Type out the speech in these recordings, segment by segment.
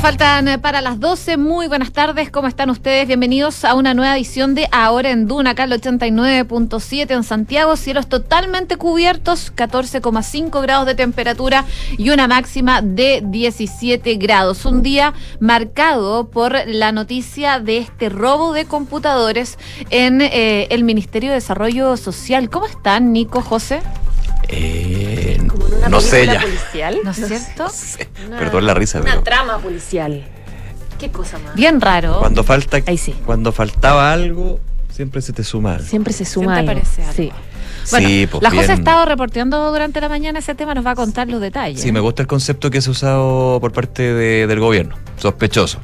Faltan eh, para las 12. Muy buenas tardes, ¿cómo están ustedes? Bienvenidos a una nueva edición de Ahora en Duna, acá el 89.7 en Santiago. Cielos totalmente cubiertos, 14,5 grados de temperatura y una máxima de 17 grados. Un día marcado por la noticia de este robo de computadores en eh, el Ministerio de Desarrollo Social. ¿Cómo están, Nico, José? Eh, no sé ya. Policial, ¿No es cierto? No sé. Perdón la risa, Una pero trama policial. ¿Qué cosa más? Bien raro. cuando falta, Ahí sí. cuando faltaba algo, siempre se te suma. algo. Siempre se suma Siempre algo. aparece algo. Sí. Bueno, sí, pues la José ha bien. estado reporteando durante la mañana ese tema, nos va a contar los detalles. Sí, me gusta el concepto que se ha usado por parte de- del gobierno. Sospechoso.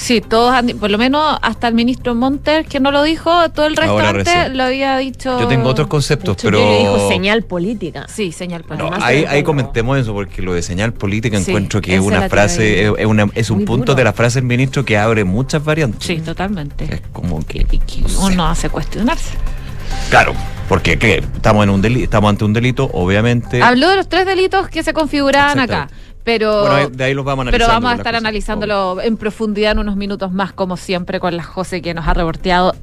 Sí, todos, han- por lo menos hasta el ministro Monter, que no lo dijo, todo el resto Ahora antes recién. lo había dicho. Yo tengo otros conceptos, hecho, pero. yo le dijo señal política. Sí, señal política. Ahí, comentemos eso, porque lo de señal política Sí, encuentro que es una frase, es, es una- es un Muy punto duro. de la frase del ministro que abre muchas variantes. Sí, totalmente. Es como que. Que no sé. uno hace cuestionarse. Claro, porque ¿qué? Estamos, en un deli- estamos ante un delito, obviamente. Habló de los tres delitos que se configuraban acá. Pero. Bueno, de ahí los vamos. Pero vamos a estar analizándolo en profundidad en unos minutos más, como siempre, con la José que nos ha reporteado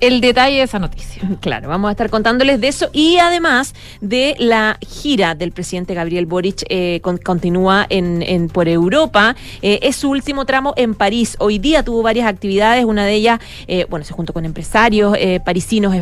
el detalle de esa noticia. Claro, vamos a estar contándoles de eso y además de la gira del presidente Gabriel Boric eh, con- continúa en, por Europa. Eh, es su último tramo en París. Hoy día tuvo varias actividades, una de ellas, eh, bueno, se juntó con empresarios eh, parisinos,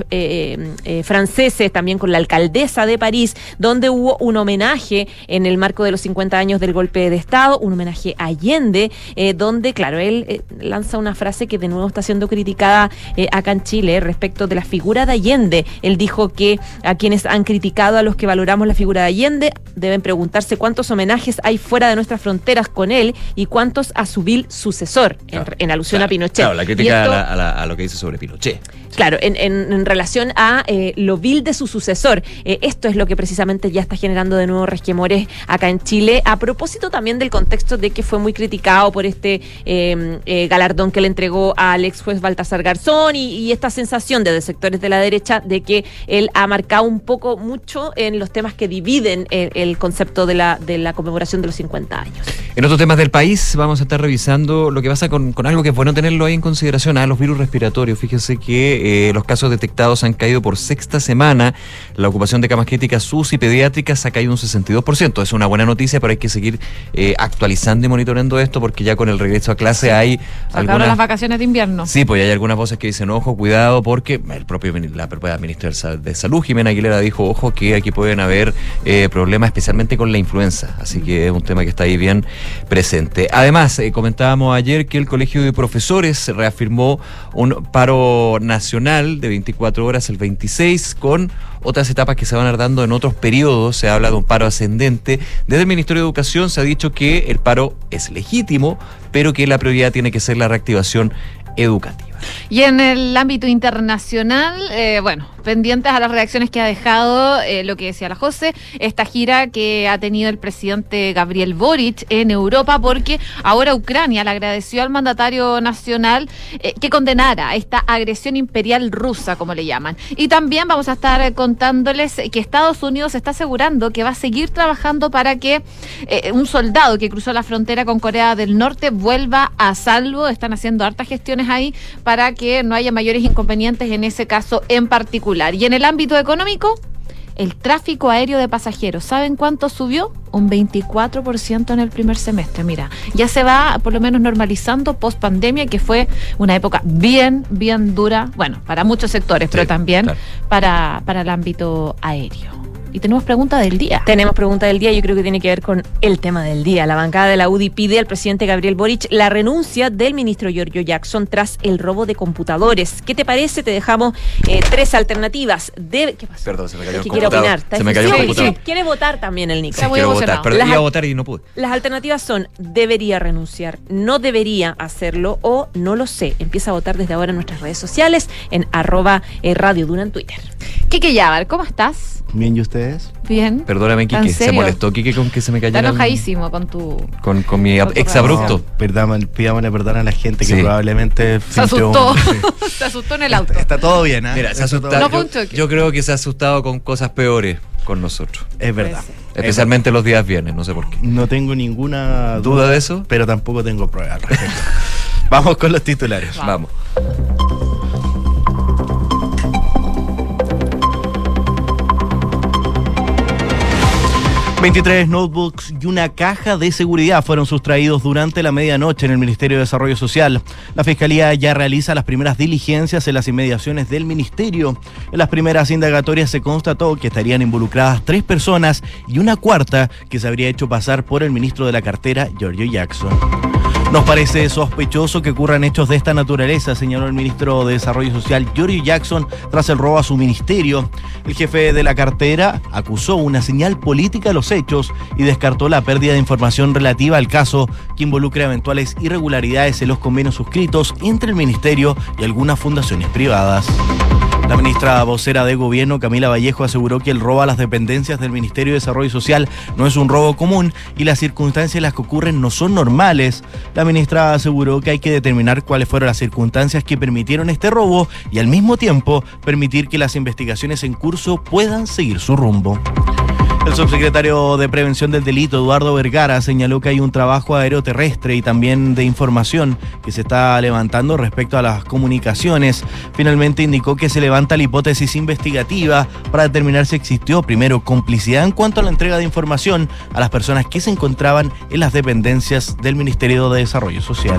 franceses, también con la alcaldesa de París, donde hubo un homenaje en el marco de los 50 años del golpe de Estado, un homenaje a Allende, donde, claro, él lanza una frase que de nuevo está siendo criticada acá en Chile respecto de la figura de Allende. Él dijo que a quienes han criticado a los que valoramos la figura de Allende deben preguntarse cuántos homenajes hay fuera de nuestras fronteras con él y cuántos a su vil sucesor, en- Claro, en, alusión claro, a Pinochet. Claro, la crítica esto- a, la- a la- a lo que dice sobre Pinochet. Claro, en, en- en relación a eh, lo vil de su sucesor. Eh, esto es lo que precisamente ya está generando de nuevo resquemores acá en Chile, a propósito también del contexto de que fue muy criticado por este eh, galardón que le entregó al ex juez Baltasar Garzón y, y esta sensación de, de sectores de la derecha de que él ha marcado un poco mucho en los temas que dividen el, el concepto de la, de la conmemoración de los 50 años. En otros temas del país vamos a estar revisando lo que pasa con, con algo que es bueno tenerlo ahí en consideración, a los virus respiratorios. Fíjense que eh, los casos detectados han caído por sexta semana, la ocupación de camas críticas SUS y pediátricas ha caído un 62%. Es una buena noticia, pero hay que seguir eh, actualizando y monitoreando esto porque ya con el regreso a clase hay Sacaron algunas... las vacaciones de invierno. Sí, pues hay algunas voces que dicen, ojo, cuidado, porque el propio la propia ministra de Sa- de Salud, Jimena Aguilera, dijo, ojo, que aquí pueden haber eh, problemas, especialmente con la influenza. Así que es un tema que está ahí bien presente. Además, eh, comentábamos ayer que el Colegio de Profesores reafirmó un paro nacional de 24 horas el 26 con otras etapas que se van a dando en otros periodos. Se habla de un paro ascendente. Desde el Ministerio de Educación se ha dicho que el paro es legítimo, pero que la prioridad tiene que ser la reactivación educativa. Y en el ámbito internacional, eh, bueno, pendientes a las reacciones que ha dejado eh, lo que decía la José, esta gira que ha tenido el presidente Gabriel Boric en Europa, porque ahora Ucrania le agradeció al mandatario nacional eh, que condenara esta agresión imperial rusa, como le llaman. Y también vamos a estar eh, contándoles que Estados Unidos está asegurando que va a seguir trabajando para que eh, un soldado que cruzó la frontera con Corea del Norte vuelva a salvo. Están haciendo hartas gestiones ahí que no haya mayores inconvenientes en ese caso en particular. Y en el ámbito económico, el tráfico aéreo de pasajeros, ¿saben cuánto subió? Un 24% en el primer semestre. Mira, ya se va por lo menos normalizando post pandemia, que fue una época bien, bien dura, bueno, para muchos sectores, pero también claro. para, para el ámbito aéreo. Y tenemos pregunta del día. Tenemos pregunta del día, yo creo que tiene que ver con el tema del día. La bancada de la UDI pide al presidente Gabriel Boric la renuncia del ministro Giorgio Jackson tras el robo de computadores. ¿Qué te parece? Te dejamos eh, tres alternativas. De... ¿Qué pasó? Perdón, se me cayó el ¿Qué quiere computador. opinar? ¿Está Se me cayó. Sí, Quiere votar también el Nick. Está muy Quiero votar, pero Las iba a votar y no pude. Las alternativas son debería renunciar, no debería hacerlo o no lo sé. Empieza a votar desde ahora en nuestras redes sociales en arroba eh, Radio Duna en Twitter. Kike Yabar, ¿cómo estás? Bien, ¿y ustedes? Bien. Perdóname, ¿En Quique. Se molestó Quique con que se me Está cayera. el- enojadísimo con tu... Con, con mi Con exabrupto. Perdamos- pidámosle perdón a la gente Sí. que probablemente Se asustó. un- Se asustó en el auto. Está, está todo bien, ¿ah? Mira, se Está todo- No yo, yo creo que se ha asustado con cosas peores con nosotros. Es verdad. Especialmente los días viernes, no sé por qué. No tengo ninguna ¿Duda de eso? Pero tampoco tengo pruebas al respecto. Vamos con los titulares. Vamos. 23 notebooks y una caja de seguridad fueron sustraídos durante la medianoche en el Ministerio de Desarrollo Social. La Fiscalía ya realiza las primeras diligencias en las inmediaciones del Ministerio. En las primeras indagatorias se constató que estarían involucradas tres personas y una cuarta que se habría hecho pasar por el ministro de la cartera, Giorgio Jackson. Nos parece sospechoso que ocurran hechos de esta naturaleza, señaló el ministro de Desarrollo Social, Giorgio Jackson, tras el robo a su ministerio. El jefe de la cartera acusó una señal política a los hechos y descartó la pérdida de información relativa al caso que involucra eventuales irregularidades en los convenios suscritos entre el ministerio y algunas fundaciones privadas. La ministra vocera de Gobierno, Camila Vallejo, aseguró que el robo a las dependencias del Ministerio de Desarrollo Social no es un robo común y las circunstancias en las que ocurren no son normales. La ministra aseguró que hay que determinar cuáles fueron las circunstancias que permitieron este robo y al mismo tiempo permitir que las investigaciones en curso puedan seguir su rumbo. El subsecretario de Prevención del Delito, Eduardo Vergara, señaló que hay un trabajo aeroterrestre y también de información que se está levantando respecto a las comunicaciones. Finalmente indicó que se levanta la hipótesis investigativa para determinar si existió primero complicidad en cuanto a la entrega de información a las personas que se encontraban en las dependencias del Ministerio de Desarrollo Social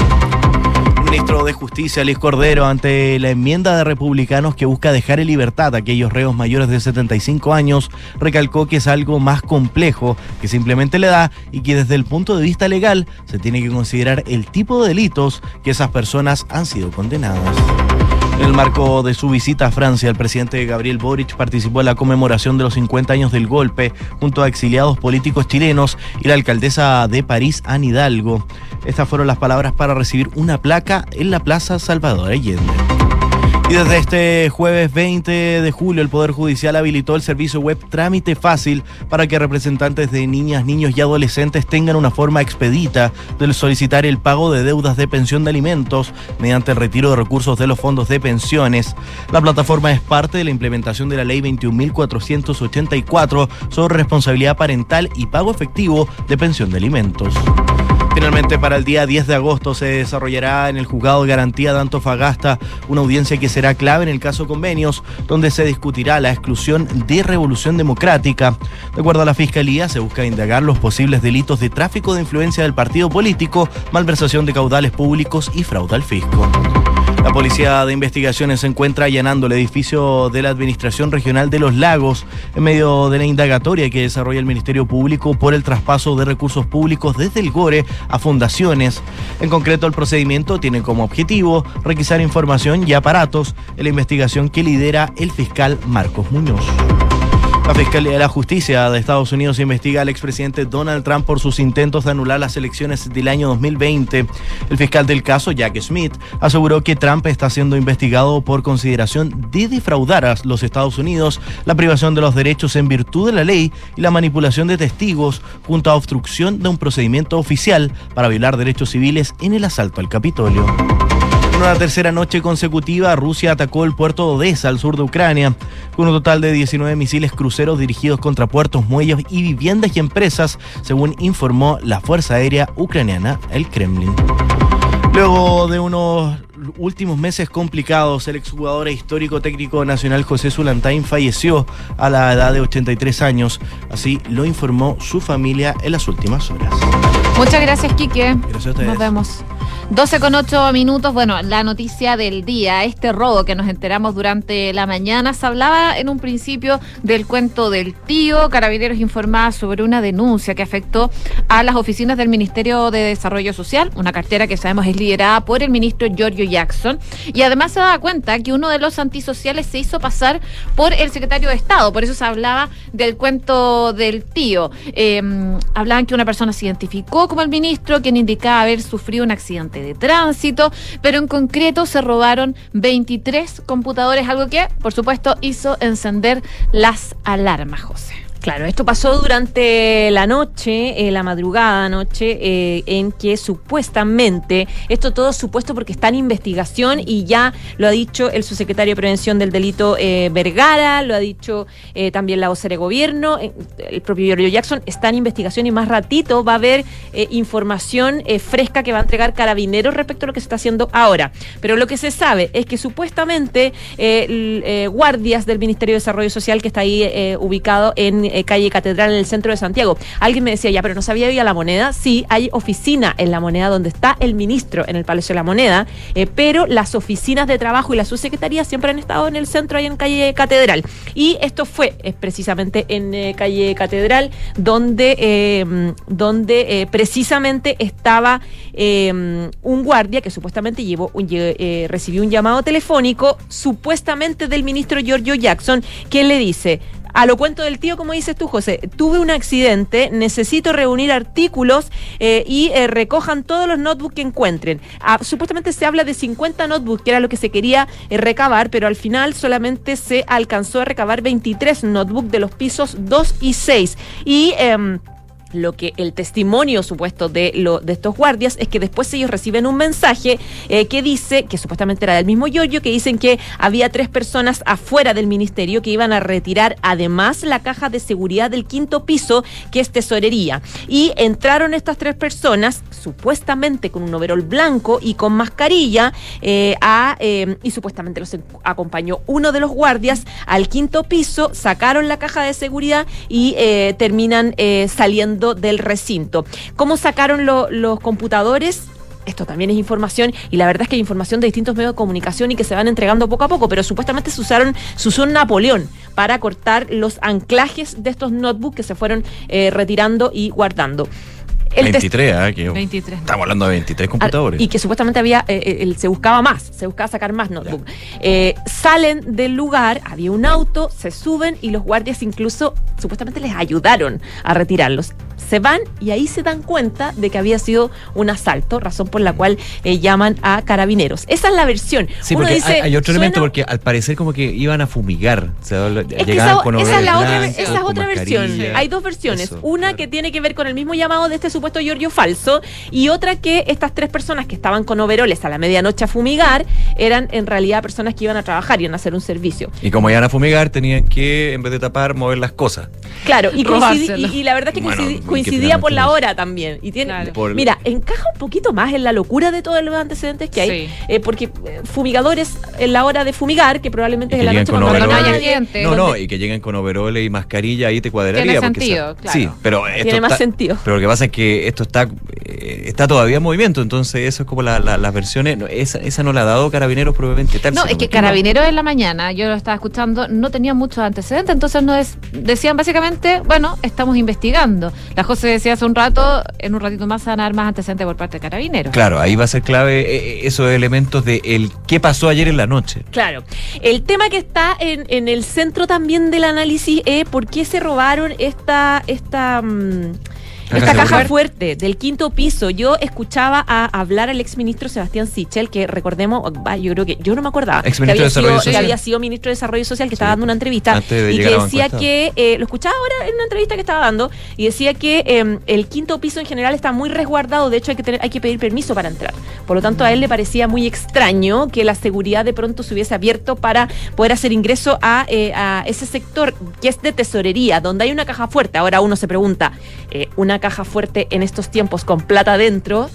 ministro de Justicia, Luis Cordero, ante la enmienda de republicanos que busca dejar en libertad a aquellos reos mayores de 75 años, recalcó que es algo más complejo que simplemente le da y que desde el punto de vista legal se tiene que considerar el tipo de delitos que esas personas han sido condenadas. En el marco de su visita a Francia, el presidente Gabriel Boric participó en la conmemoración de los 50 años del golpe junto a exiliados políticos chilenos y la alcaldesa de París, Anne Hidalgo. Estas fueron las palabras para recibir una placa en la Plaza Salvador Allende. Y desde este jueves 20 de julio el Poder Judicial habilitó el servicio web Trámite Fácil para que representantes de niñas, niños y adolescentes tengan una forma expedita de solicitar el pago de deudas de pensión de alimentos mediante el retiro de recursos de los fondos de pensiones. La plataforma es parte de la implementación de la Ley 21.484 sobre responsabilidad parental y pago efectivo de pensión de alimentos. Finalmente, para el día 10 de agosto se desarrollará en el Juzgado de Garantía de Antofagasta una audiencia que será clave en el caso convenios, donde se discutirá la exclusión de Revolución Democrática. De acuerdo a la Fiscalía, se busca indagar los posibles delitos de tráfico de influencia del partido político, malversación de caudales públicos y fraude al fisco. La Policía de Investigaciones se encuentra allanando el edificio de la Administración Regional de los Lagos en medio de la indagatoria que desarrolla el Ministerio Público por el traspaso de recursos públicos desde el GORE a fundaciones. En concreto, el procedimiento tiene como objetivo requisar información y aparatos en la investigación que lidera el fiscal Marcos Muñoz. La Fiscalía de la Justicia de Estados Unidos investiga al expresidente Donald Trump por sus intentos de anular las elecciones del año 2020. El fiscal del caso, Jack Smith, aseguró que Trump está siendo investigado por consideración de defraudar a los Estados Unidos, la privación de los derechos en virtud de la ley y la manipulación de testigos junto a obstrucción de un procedimiento oficial para violar derechos civiles en el asalto al Capitolio. En una tercera noche consecutiva, Rusia atacó el puerto de Odessa, al sur de Ucrania, con un total de 19 misiles cruceros dirigidos contra puertos, muelles y viviendas y empresas, según informó la Fuerza Aérea Ucraniana, el Kremlin. Luego de unos últimos meses complicados, el exjugador e histórico técnico nacional José Sulantain falleció a la edad de 83 años. Así lo informó su familia en las últimas horas. Muchas gracias, Quique. Gracias a ustedes. Nos vemos. 12 con 8 minutos, bueno, la noticia del día, este robo que nos enteramos durante la mañana, se hablaba en un principio del cuento del tío, Carabineros informaba sobre una denuncia que afectó a las oficinas del Ministerio de Desarrollo Social, una cartera que sabemos es liderada por el ministro Giorgio Jackson, y además se daba cuenta que uno de los antisociales se hizo pasar por el secretario de Estado, por eso se hablaba del cuento del tío. Eh, hablaban que una persona se identificó como el ministro, quien indicaba haber sufrido un accidente de tránsito, pero en concreto se robaron 23 computadores, algo que, por supuesto, hizo encender las alarmas, José. Claro, esto pasó durante la noche, eh, la madrugada anoche, eh, en que supuestamente, esto todo supuesto porque está en investigación y ya lo ha dicho el subsecretario de Prevención del Delito eh, Vergara, lo ha dicho eh, también la vocera de gobierno, eh, el propio Giorgio Jackson, está en investigación y más ratito va a haber información fresca que va a entregar carabineros respecto a lo que se está haciendo ahora. Pero lo que se sabe es que supuestamente guardias del Ministerio de Desarrollo Social que está ahí ubicado en eh, calle Catedral en el centro de Santiago. Alguien me decía, ya, pero no sabía ir a la moneda. Sí, hay oficina en la moneda donde está el ministro en el Palacio de la Moneda, eh, pero las oficinas de trabajo y la subsecretaría siempre han estado en el centro ahí en calle Catedral. Y esto fue eh, precisamente en calle Catedral, donde, donde precisamente estaba un guardia que supuestamente llevó un, recibió un llamado telefónico, supuestamente del ministro Giorgio Jackson, que le dice. A lo cuento del tío, como dices tú, José, tuve un accidente, necesito reunir artículos eh, y eh, recojan todos los notebooks que encuentren. Ah, supuestamente se habla de 50 notebooks, que era lo que se quería eh, recabar, pero al final solamente se alcanzó a recabar 23 notebooks de los pisos 2 y 6. Y... lo que el testimonio supuesto de, lo, de estos guardias es que después ellos reciben un mensaje eh, que dice, que supuestamente era del mismo Yoyo, que dicen que había tres personas afuera del ministerio que iban a retirar además la caja de seguridad del quinto piso, que es tesorería. Y entraron estas tres personas, supuestamente con un overol blanco y con mascarilla, eh, eh, y supuestamente los acompañó uno de los guardias al quinto piso, sacaron la caja de seguridad y terminan eh, del recinto. ¿Cómo sacaron lo- los computadores? Esto también es información y la verdad es que hay información de distintos medios de comunicación y que se van entregando poco a poco, pero supuestamente se usaron, usó Napoleón para cortar los anclajes de estos notebooks que se fueron eh, retirando y guardando. El test- 23, ¿ah? Que 23. Estamos hablando de 23 Ah, computadores. Y que supuestamente había, eh, eh, el- se buscaba más, se buscaba sacar más notebook. Eh, salen del lugar, había un auto, se suben y los guardias incluso supuestamente les ayudaron a retirarlos. Se van y ahí se dan cuenta de que había sido un asalto, razón por la cual eh, llaman a carabineros. Esa es la versión. Sí, Uno porque dice, hay, hay otro suena- elemento, porque al parecer como que iban a fumigar. O sea, es que esa, con esa es la otra, esa es otra versión. Hay dos versiones. Eso, una claro. que tiene que ver con el mismo llamado de este supuesto Giorgio falso y otra que estas tres personas que estaban con overoles a la medianoche a fumigar eran en realidad personas que iban a trabajar, iban a hacer un servicio. Y como iban a fumigar, tenían que, en vez de tapar, mover las cosas. Claro, y, Robárselo. y, y la verdad es que Bueno, coincidi- y que coincidía por la hora también. Y tiene, Claro. Por- Mira, encaja un poquito más en la locura de todos los antecedentes que hay, Sí. eh, porque eh, fumigadores en la hora de fumigar, que probablemente Y es en la noche cuando no overoles. haya Cuando no haya gente. No, no, y que lleguen con overoles y mascarilla, ahí te cuadraría. Tiene sentido, claro. Sí, pero esto Tiene más está- sentido. Pero lo que pasa es que esto está eh, está todavía en movimiento, entonces eso es como la- la- las versiones. no, esa, esa no la ha dado Carabineros probablemente tal. No, es que. Carabineros en la mañana, yo lo estaba escuchando, no tenía muchos antecedentes, entonces no es, decían básicamente, bueno, estamos investigando. La José decía hace un rato, en un ratito más se van a dar más antecedentes por parte de Carabineros. Claro, ahí va a ser clave eh, esos elementos de el qué pasó ayer en la noche. Claro. El tema que está en, en el centro también del análisis es por qué se robaron esta, esta, mm, esta caja fuerte. del quinto piso. Yo escuchaba a hablar al exministro Sebastián Sichel, que recordemos, yo creo que yo no me acordaba, que había, de sido, que había sido ministro de Desarrollo Social, que Sí. estaba dando una entrevista y que decía que, eh, lo escuchaba ahora en una entrevista que estaba dando, y decía que eh, el quinto piso en general está muy resguardado, de hecho hay que, tener, hay que pedir permiso para entrar. Por lo tanto, a él le parecía muy extraño que la seguridad de pronto se hubiese abierto para poder hacer ingreso a, eh, a ese sector que es de tesorería, donde hay una caja fuerte. Ahora uno se pregunta, eh, ¿una caja fuerte en estos tiempos con plata dentro?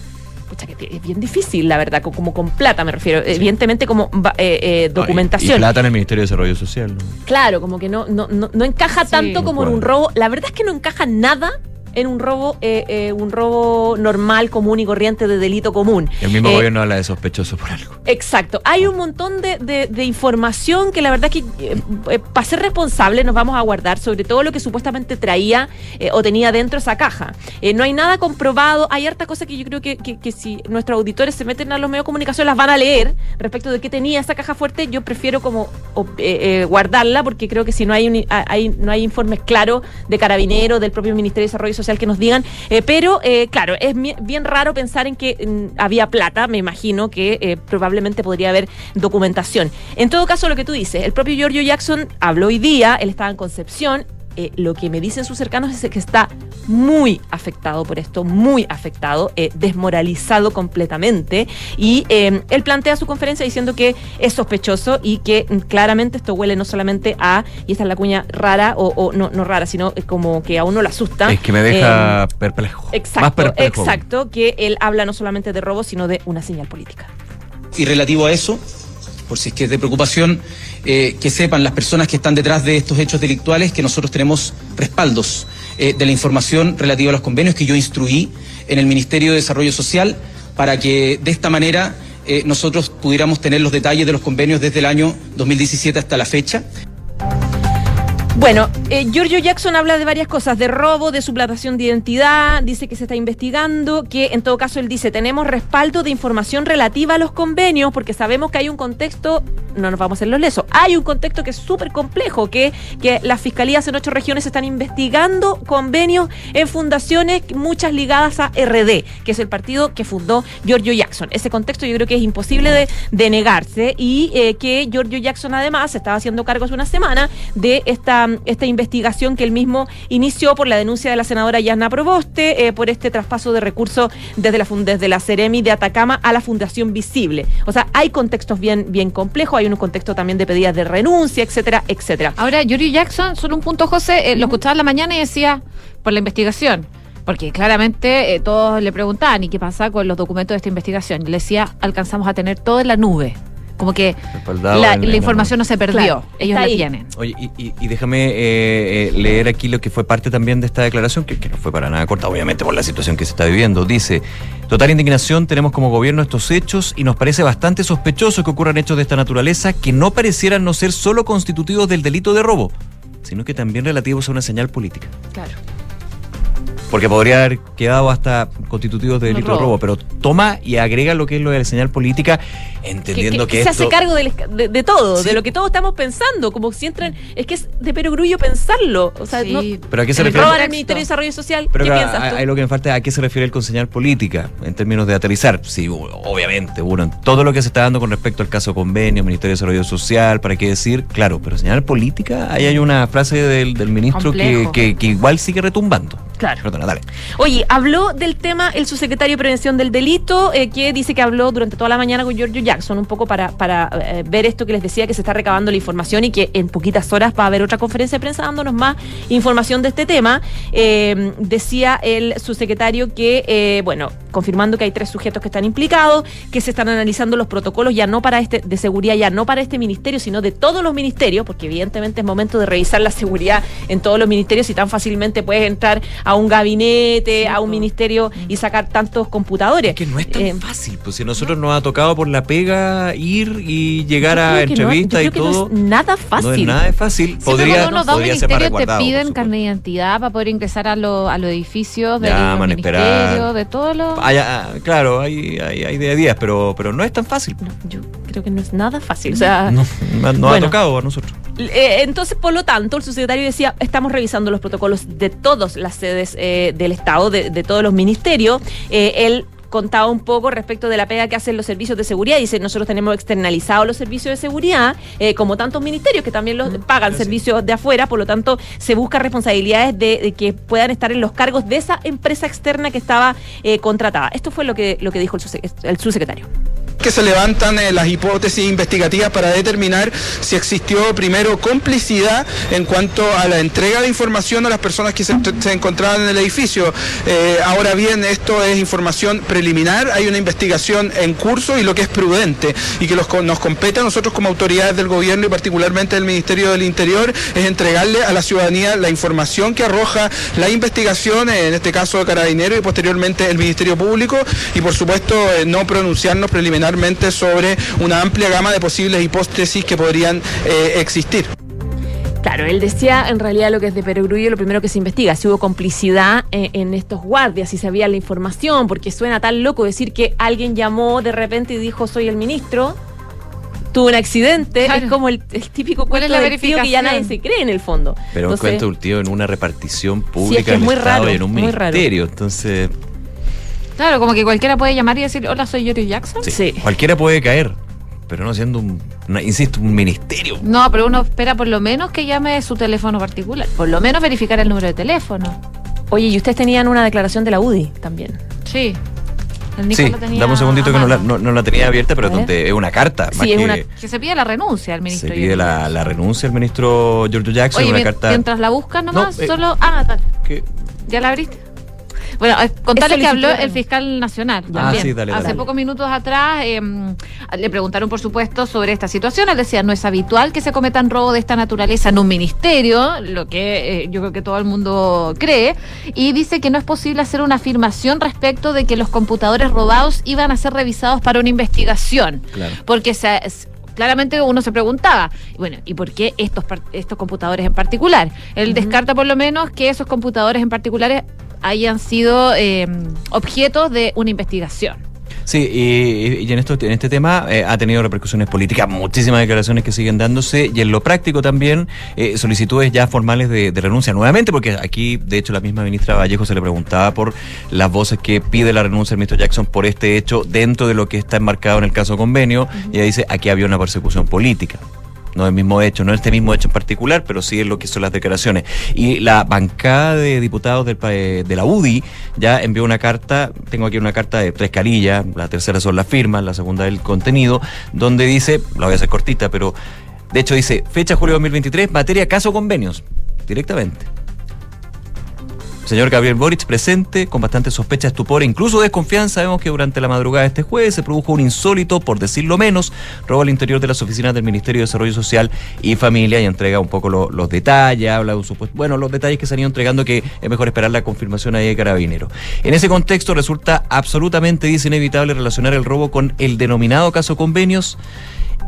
Pucha, que es bien difícil, la verdad, co- como con plata me refiero. Evidentemente como eh, eh, No, y- documentación. Y, plata en el Ministerio de Desarrollo Social. ¿no? Claro, como que no, no, no, no encaja Sí. tanto como en un robo. La verdad es que no encaja nada en un robo, eh, eh, un robo normal, común y corriente de delito común. El mismo Eh, gobierno habla de sospechoso por algo. Exacto. Hay un montón de, de- de información que la verdad que eh, eh, para ser responsable nos vamos a guardar, sobre todo lo que supuestamente traía o tenía dentro esa caja. No hay nada comprobado, hay harta cosa que yo creo que, que- que si nuestros auditores se meten a los medios de comunicación las van a leer respecto de qué tenía esa caja fuerte, yo prefiero como guardarla porque creo que si no hay, un- hay no hay informes claros de carabineros, del propio Ministerio de Desarrollo Social que nos digan, eh, pero eh, claro, es bien raro pensar en que mm, había plata, me imagino que eh, probablemente podría haber documentación. En todo caso, lo que tú dices, el propio Giorgio Jackson habló hoy día, él estaba en Concepción, eh, lo que me dicen sus cercanos es que está muy afectado por esto, muy afectado, eh, desmoralizado completamente. Y eh, él plantea su conferencia diciendo que es sospechoso y que mm, claramente esto huele no solamente a, y esta es la cuña rara, o, o no, no rara, sino como que a uno lo asusta. Es que me deja perplejo. Exacto, Más perplejo. exacto, que él habla no solamente de robo, sino de una señal política. Y relativo a eso, por si es que es de preocupación, eh, que sepan las personas que están detrás de estos hechos delictuales que nosotros tenemos respaldos eh, de la información relativa a los convenios que yo instruí en el Ministerio de Desarrollo Social para que de esta manera eh, nosotros pudiéramos tener los detalles de los convenios desde el año 2017 hasta la fecha. Bueno, eh, Giorgio Jackson habla de varias cosas, de robo, de suplantación de identidad, dice que se está investigando, que en todo caso él dice, tenemos respaldo de información relativa a los convenios, porque sabemos que hay un contexto, no nos vamos a hacer los lesos, hay un contexto que es súper complejo, que, que las fiscalías en ocho regiones están investigando convenios en fundaciones, muchas ligadas a RD, que es el partido que fundó Giorgio Jackson. Ese contexto yo creo que es imposible de, de negarse y eh, que Giorgio Jackson además estaba haciendo cargo hace una semana de esta esta investigación que él mismo inició por la denuncia de la senadora Yasna Proboste eh, por este traspaso de recursos desde la, desde la Ceremi de Atacama a la Fundación Visible. O sea, hay contextos bien, bien complejos, hay un contexto también de pedidas de renuncia, etcétera, etcétera. Ahora, Yuri Jackson, solo un punto, José, eh, lo escuchaba en la mañana y decía, por la investigación, porque claramente eh, todos le preguntaban, ¿y qué pasa con los documentos de esta investigación? Y le decía, alcanzamos a tener todo en la nube. Como que la, en- la en- información no se perdió, Claro, ellos la ahí. tienen. Oye, y, y- y déjame eh, eh, leer aquí lo que fue parte también de esta declaración, que, que no fue para nada corta, obviamente por la situación que se está viviendo. Dice, total indignación, tenemos como gobierno estos hechos y nos parece bastante sospechoso que ocurran hechos de esta naturaleza que no parecieran no ser solo constitutivos del delito de robo, sino que también relativos a una señal política. Claro. Porque podría haber quedado hasta constitutivos de delito de robo. robo, pero toma y agrega lo que es lo de la señal política, entendiendo que, se esto... hace cargo esca- de, de todo, Sí. de lo que todos estamos pensando, como si entran, es que es de perogrullo pensarlo, o sea, Sí. no, ¿Pero a qué se El refiere? contexto. Ministerio de Desarrollo Social, Pero ¿qué piensas hay, tú? hay lo que me falta, ¿a qué se refiere el con señal política? En términos de aterrizar. Sí, obviamente, bueno, todo lo que se está dando con respecto al caso convenio, Ministerio de Desarrollo Social, ¿para qué decir? Claro, pero señal política, ahí hay una frase del, del ministro que, que- que igual sigue retumbando. Claro. Dale. Oye, habló del tema el subsecretario de Prevención del Delito, eh, que dice que habló durante toda la mañana con Giorgio Jackson, un poco para, para eh, ver esto que les decía, que se está recabando la información y que en poquitas horas va a haber otra conferencia de prensa dándonos más información de este tema. Eh, decía el subsecretario que, bueno, confirmando que hay tres sujetos que están implicados, que se están analizando los protocolos ya no para este, de seguridad, ya no para este ministerio, sino de todos los ministerios, porque evidentemente es momento de revisar la seguridad en todos los ministerios y tan fácilmente puedes entrar a un gabinete, a un ministerio y sacar tantos computadores. Es que no es tan Eh, fácil, pues si a nosotros nos ha tocado por la pega ir y llegar a no- entrevistas y todo. No es nada fácil. No es nada de fácil. Podría, cuando uno va a un podría ser más ministerio te piden supuesto. carne de identidad para poder ingresar a, lo- a los edificios del Llaman, del ministerio, esperar. de todos los... Ah, ya, claro, hay, hay, hay día a días, pero, pero no es tan fácil. No, yo creo que no es nada fácil. O sea, No, no ha Bueno. tocado a nosotros. Eh, entonces, por lo tanto, el subsecretario decía, estamos revisando los protocolos de todas las sedes eh, del Estado, de, de todos los ministerios. Eh, él contaba un poco respecto de la pega que hacen los servicios de seguridad. Dice, nosotros tenemos externalizados los servicios de seguridad, eh, como tantos ministerios que también los pagan servicios de afuera, por lo tanto, se busca responsabilidades de, de que puedan estar en los cargos de esa empresa externa que estaba eh, contratada. Esto fue lo que, lo que dijo el, subse- el subsecretario. Que se levantan eh, las hipótesis investigativas para determinar si existió primero complicidad en cuanto a la entrega de información a las personas que se, encontraban en el edificio. Eh, ahora bien, esto es información preliminar, hay una investigación en curso y lo que es prudente y que nos compete a nosotros como autoridades del gobierno y particularmente del Ministerio del Interior es entregarle a la ciudadanía la información que arroja la investigación, eh, en este caso de Carabinero y posteriormente el Ministerio Público y por supuesto no pronunciarnos preliminarmente sobre una amplia gama de posibles hipótesis que podrían eh, existir. Claro, él decía en realidad lo que es de perogrullo, lo primero que se investiga, si hubo complicidad eh, en estos guardias, si sabía la información, porque suena tan loco decir que alguien llamó de repente y dijo soy el ministro, tuvo un accidente, Claro. es como el, el típico ¿Cuál es cuento la del tío que ya nadie se cree en el fondo. Pero un cuento de un tío en una repartición pública es que es del muy Estado raro, y en un muy raro. ministerio. Entonces, Claro, como que cualquiera puede llamar y decir, hola, soy Yuri Jackson. sí, Sí. cualquiera puede caer. pero no siendo un, una- insisto, un ministerio. No, pero uno espera por lo menos que llame su teléfono particular. Por lo menos verificar el número de teléfono. Oye, y ustedes tenían una declaración de la UDI también. Sí. El Nico Sí, tenía dame un segundito que no la, no, no la tenía abierta, pero donde es una carta. más Sí, es que una- Que se pide la renuncia al se ministro. pide la, la renuncia del ministro Giorgio Jackson, Oye, una carta mientras la buscas nomás, No, eh, solo. Ah, tal. que ¿Ya la abriste? Bueno, eh, contarles que habló el fiscal nacional Ah, también. sí, dale, Hace dale. pocos minutos atrás eh, le preguntaron, por supuesto, sobre esta situación. Él decía, no es habitual que se cometan robos de esta naturaleza en un ministerio, lo que eh, yo creo que todo el mundo cree, y dice que no es posible hacer una afirmación respecto de que los computadores robados iban a ser revisados para una investigación. Claro. Porque se, claramente uno se preguntaba, bueno, ¿y por qué estos, estos computadores en particular? Él descarta por lo menos que esos computadores en particulares hayan sido eh, objetos de una investigación. Sí, y, y en, esto, en este tema eh, ha tenido repercusiones políticas, muchísimas declaraciones que siguen dándose y en lo práctico también eh, solicitudes ya formales de, de renuncia nuevamente, porque aquí de hecho la misma ministra Vallejo se le preguntaba por las voces que pide la renuncia del ministro Jackson por este hecho dentro de lo que está enmarcado en el caso convenio y ella dice aquí había una persecución política. No el mismo hecho, no este mismo hecho en particular, pero sí es lo que son las declaraciones. Y la bancada de diputados del, eh, de la UDI ya envió una carta, tengo aquí una carta de tres carillas, la tercera son las firmas, la segunda el contenido, donde dice, la voy a hacer cortita, pero de hecho dice, fecha julio 2023, materia caso convenios, directamente. Señor Gabriel Boric presente, con bastante sospecha, estupor e incluso desconfianza. Vemos que durante la madrugada de este jueves se produjo un insólito, por decirlo menos, robo al interior de las oficinas del Ministerio de Desarrollo Social y Familia y entrega un poco lo- los detalles, habla de un supuesto, bueno, los detalles que se han ido entregando que es mejor esperar la confirmación ahí de Carabinero. En ese contexto resulta absolutamente, dice, inevitable relacionar el robo con el denominado caso convenios.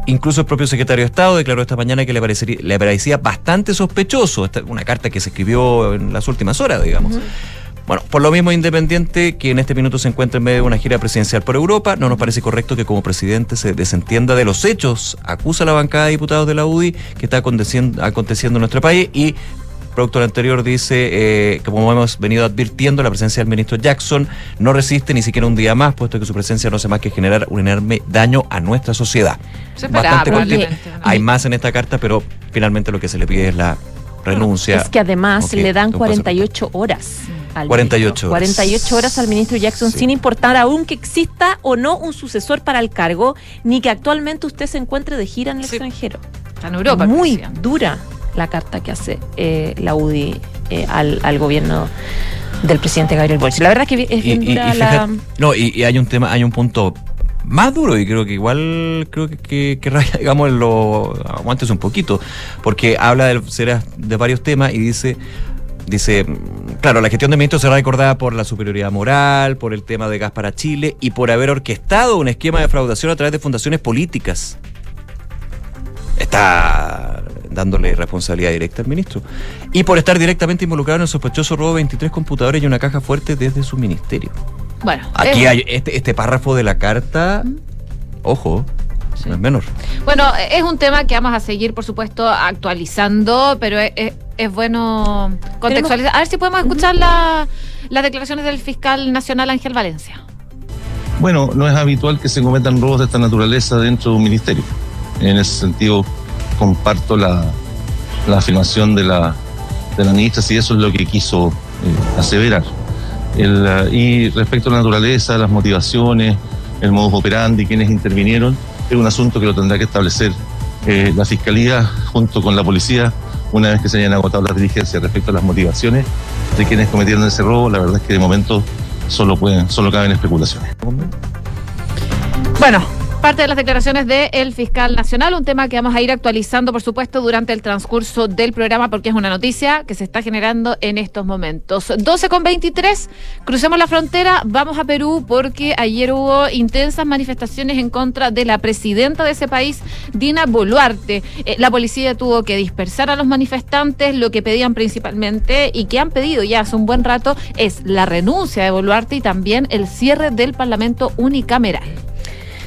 Incluso el propio secretario de Estado declaró esta mañana que le, parecería- le parecía bastante sospechoso, esta- una carta que se escribió en las últimas horas, digamos. Bueno, por lo mismo Independiente, que en este minuto se encuentra en medio de una gira presidencial por Europa, no nos parece correcto que como presidente se desentienda de los hechos, acusa a la bancada de diputados de la UDI que está aconteciendo, aconteciendo en nuestro país y producto del anterior dice eh, que como hemos venido advirtiendo, la presencia del ministro Jackson no resiste ni siquiera un día más, puesto que su presencia no hace más que generar un enorme daño a nuestra sociedad. Se Bastante ¿no? Hay más en esta carta, pero finalmente lo que se le pide es la renuncia. Es que además Ok, le dan de un paso 48 horas. al 48 ministro. horas. 48 horas al ministro Jackson, Sí. sin importar aún que exista o no un sucesor para el cargo, ni que actualmente usted se encuentre de gira en el Sí. extranjero. Está en Europa. Muy dura la carta que hace eh, la UDI eh, al, al gobierno del presidente Gabriel Boric. La verdad es que es bien Y- y- la... fíjate- no, y, y hay un tema, hay un punto más duro y creo que igual creo que, que, que raya, digamos, lo aguantes un poquito, porque habla de, de varios temas y dice Dice, claro, la gestión de ministros será recordada por la superioridad moral, por el tema de gas para Chile y por haber orquestado un esquema de defraudación a través de fundaciones políticas. Está dándole responsabilidad directa al ministro. Y por estar directamente involucrado en el sospechoso robo de 23 computadores y una caja fuerte desde su ministerio. Bueno, Aquí es- hay este, este párrafo de la carta, ojo, Sí. no es menor. Bueno, es un tema que vamos a seguir, por supuesto, actualizando, pero es, es- es bueno contextualizar. A ver si podemos escuchar la- las declaraciones del fiscal nacional Ángel Valencia. Bueno, no es habitual que se cometan robos de esta naturaleza dentro de un ministerio. En ese sentido, comparto la, afirmación de la, de la ministra, si eso es lo que quiso eh, aseverar. Y respecto a la naturaleza, las motivaciones, el modus operandi, quienes intervinieron, es un asunto que lo tendrá que establecer eh, la Fiscalía junto con la policía una vez que se hayan agotado las diligencias respecto a las motivaciones de quienes cometieron ese robo. La verdad es que de momento solo, pueden, solo caben especulaciones. Bueno, parte de las declaraciones del fiscal nacional, un tema que vamos a ir actualizando, por supuesto, durante el transcurso del programa, porque es una noticia que se está generando en estos momentos. 12 con 23, crucemos la frontera, vamos a Perú, porque ayer hubo intensas manifestaciones en contra de la presidenta de ese país, Dina Boluarte. Eh, la policía tuvo que dispersar a los manifestantes, lo que pedían principalmente y que han pedido ya hace un buen rato es la renuncia de Boluarte y también el cierre del Parlamento unicameral.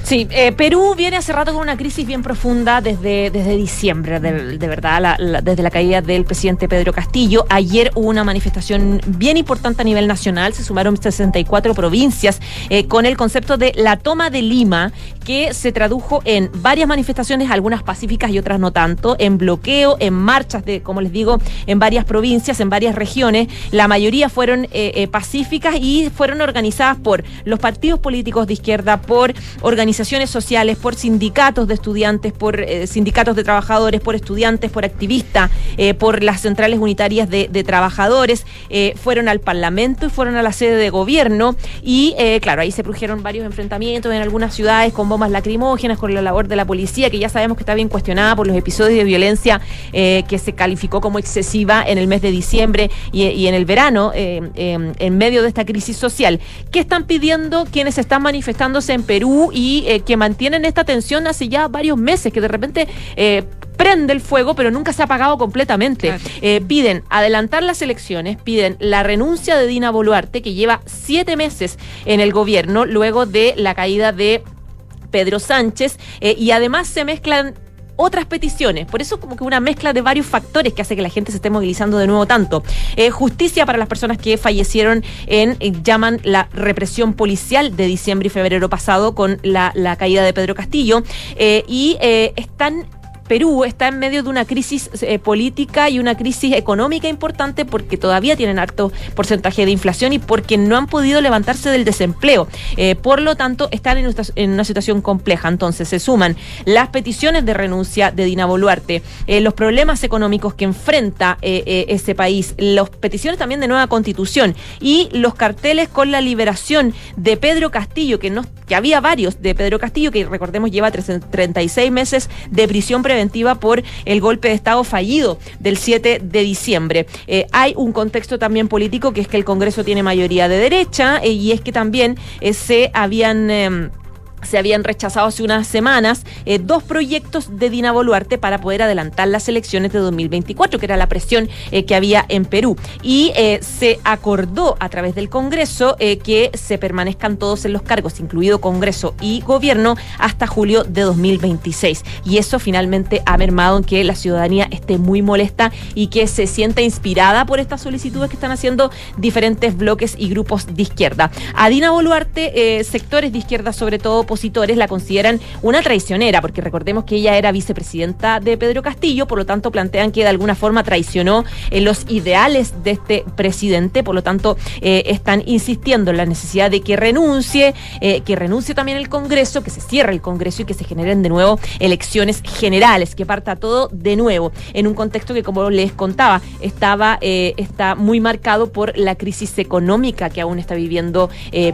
Sí, eh, Perú viene hace rato con una crisis bien profunda desde, desde diciembre, de, verdad, la- desde la caída del presidente Pedro Castillo. Ayer hubo una manifestación bien importante a nivel nacional, se sumaron 64 provincias eh, con el concepto de la toma de Lima, que se tradujo en varias manifestaciones, algunas pacíficas y otras no tanto, en bloqueo, en marchas de, como les digo, en varias provincias, en varias regiones. La mayoría fueron eh, pacíficas y fueron organizadas por los partidos políticos de izquierda, por organizaciones sociales, por sindicatos de estudiantes, por eh, sindicatos de trabajadores, por estudiantes, por activistas, eh, por las centrales unitarias de, trabajadores. Eh, fueron al Parlamento y fueron a la sede de gobierno y, claro, ahí se produjeron varios enfrentamientos en algunas ciudades con bombas lacrimógenas, con la labor de la policía, que ya sabemos que está bien cuestionada por los episodios de violencia que se calificó como excesiva en el mes de diciembre y, y en el verano, eh, en medio de esta crisis social. ¿Qué están pidiendo quienes están manifestándose en Perú y eh, que mantienen esta tensión hace ya varios meses, que de repente... eh, prende el fuego, pero nunca se ha apagado completamente. Claro. Eh, piden adelantar las elecciones, piden la renuncia de Dina Boluarte, que lleva siete meses en el gobierno luego de la caída de Pedro Sánchez, eh, y además se mezclan otras peticiones. Por eso como que una mezcla de varios factores que hace que la gente se esté movilizando de nuevo tanto. Eh, justicia para las personas que fallecieron en, eh, llaman la represión policial de diciembre y febrero pasado con la, caída de Pedro Castillo. Eh, y están Perú está en medio de una crisis eh, política y una crisis económica importante porque todavía tienen alto porcentaje de inflación y porque no han podido levantarse del desempleo. Eh, por lo tanto, están en una, situación compleja. Entonces, se suman las peticiones de renuncia de Dina Boluarte, eh, los problemas económicos que enfrenta ese país, las peticiones también de nueva constitución y los carteles con la liberación de Pedro Castillo, que no que había varios de Pedro Castillo, que recordemos lleva 36 meses de prisión preventiva por el golpe de Estado fallido del 7 de diciembre. Eh, hay un contexto también político que es que el Congreso tiene mayoría de derecha eh, y es que también eh, se habían... se habían rechazado hace unas semanas eh, dos proyectos de Dina Boluarte para poder adelantar las elecciones de 2024, que era la presión eh, que había en Perú. Y eh, se acordó a través del Congreso que se permanezcan todos en los cargos, incluido Congreso y Gobierno, hasta julio de 2026. Y eso finalmente ha mermado en que la ciudadanía esté muy molesta y que se sienta inspirada por estas solicitudes que están haciendo diferentes bloques y grupos de izquierda. A Dina Boluarte, sectores de izquierda, sobre todo opositores, la consideran una traicionera, porque recordemos que ella era vicepresidenta de Pedro Castillo, por lo tanto plantean que de alguna forma traicionó eh, los ideales de este presidente, por lo tanto eh, están insistiendo en la necesidad de que renuncie, eh, que renuncie también el Congreso, que se cierre el Congreso y que se generen de nuevo elecciones generales, que parta todo de nuevo, en un contexto que como les contaba, estaba está muy marcado por la crisis económica que aún está viviendo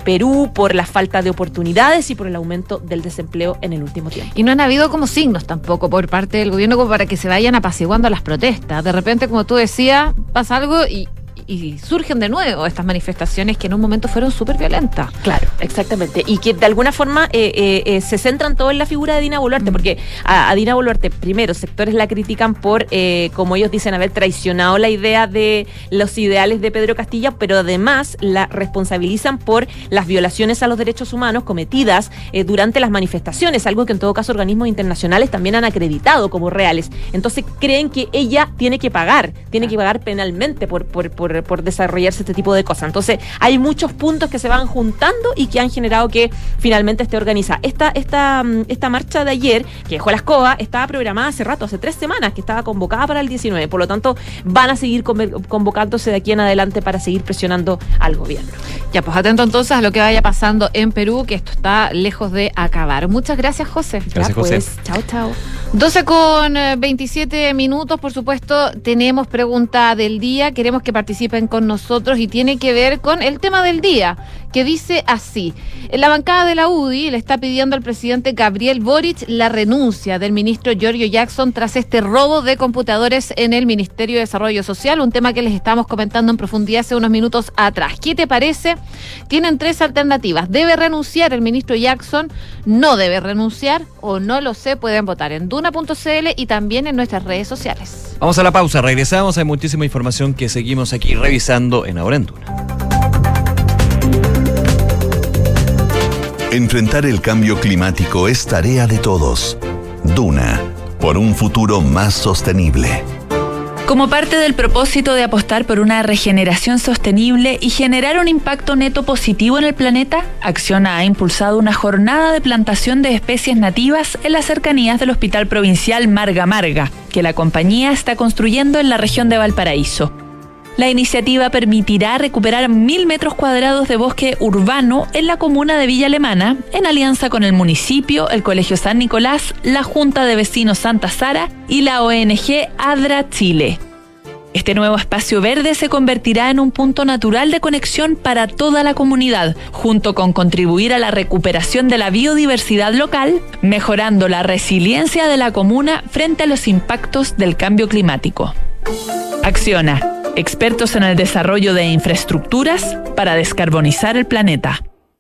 Perú, por la falta de oportunidades y por el aumento del desempleo en el último tiempo. Y no han habido como signos tampoco por parte del gobierno como para que se vayan apaciguando las protestas. De repente, como tú decías, pasa algo y, y surgen de nuevo estas manifestaciones que en un momento fueron súper violentas. Claro, exactamente. Y que de alguna forma eh, eh, eh, se centran todo en la figura de Dina Boluarte, porque a, a Dina Boluarte, primero, sectores la critican por, eh, como ellos dicen, haber traicionado la idea de los ideales de Pedro Castilla, pero además la responsabilizan por las violaciones a los derechos humanos cometidas eh, durante las manifestaciones, algo que en todo caso organismos internacionales también han acreditado como reales. Entonces creen que ella tiene que pagar, tiene que pagar penalmente por, por, por, por desarrollarse este tipo de cosas. Entonces hay muchos puntos que se van juntando y que han generado que finalmente esté organizada. Esta, esta, mm, esta marcha de ayer, que dejó la escoba, estaba programada hace rato, hace tres semanas, que estaba convocada para el 19. Por lo tanto, van a seguir convocándose de aquí en adelante para seguir presionando al gobierno. Ya, pues atento entonces a lo que vaya pasando en Perú, que esto está lejos de acabar. Muchas gracias, José. Gracias, Ya, José. pues, chao, chao. 12 con eh, 27 minutos, por supuesto, tenemos pregunta del día, queremos que con nosotros y tiene que ver con el tema del día, que dice así. En la bancada de la UDI le está pidiendo al presidente Gabriel Boric la renuncia del ministro Giorgio Jackson tras este robo de computadores en el Ministerio de Desarrollo Social, un tema que les estamos comentando en profundidad hace unos minutos atrás. ¿Qué te parece? Tienen tres alternativas. ¿Debe renunciar el ministro Jackson? ¿No debe renunciar? ¿O no lo sé? Pueden votar en duna.cl y también en nuestras redes sociales. Vamos a la pausa, regresamos. Hay muchísima información que seguimos aquí revisando en Ahora en Duna. Enfrentar el cambio climático es tarea de todos. Duna, por un futuro más sostenible. Como parte del propósito de apostar por una regeneración sostenible y generar un impacto neto positivo en el planeta, Acciona ha impulsado una jornada de plantación de especies nativas en las cercanías del Hospital Provincial Marga Marga, que la compañía está construyendo en la región de Valparaíso. La iniciativa permitirá recuperar mil metros cuadrados de bosque urbano en la comuna de Villa Alemana, en alianza con el municipio, el Colegio San Nicolás, la Junta de Vecinos Santa Sara y la ONG ADRA Chile. Este nuevo espacio verde se convertirá en un punto natural de conexión para toda la comunidad, junto con contribuir a la recuperación de la biodiversidad local, mejorando la resiliencia de la comuna frente a los impactos del cambio climático. Acciona expertos en el desarrollo de infraestructuras para descarbonizar el planeta.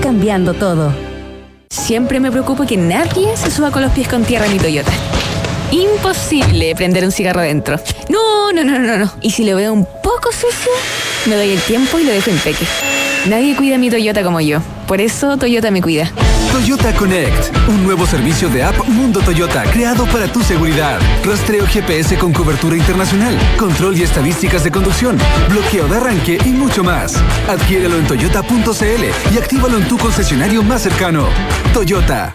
cambiando todo. Siempre me preocupo que nadie se suba con los pies con tierra en mi Toyota. Imposible prender un cigarro dentro. No, no, no, no, no. Y si lo veo un poco sucio, me doy el tiempo y lo dejo en peque. Nadie cuida mi Toyota como yo. Por eso Toyota me cuida. Toyota Connect, un nuevo servicio de app Mundo Toyota creado para tu seguridad. Rastreo GPS con cobertura internacional, control y estadísticas de conducción, bloqueo de arranque y mucho más. Adquiérelo en toyota.cl y actívalo en tu concesionario más cercano. Toyota.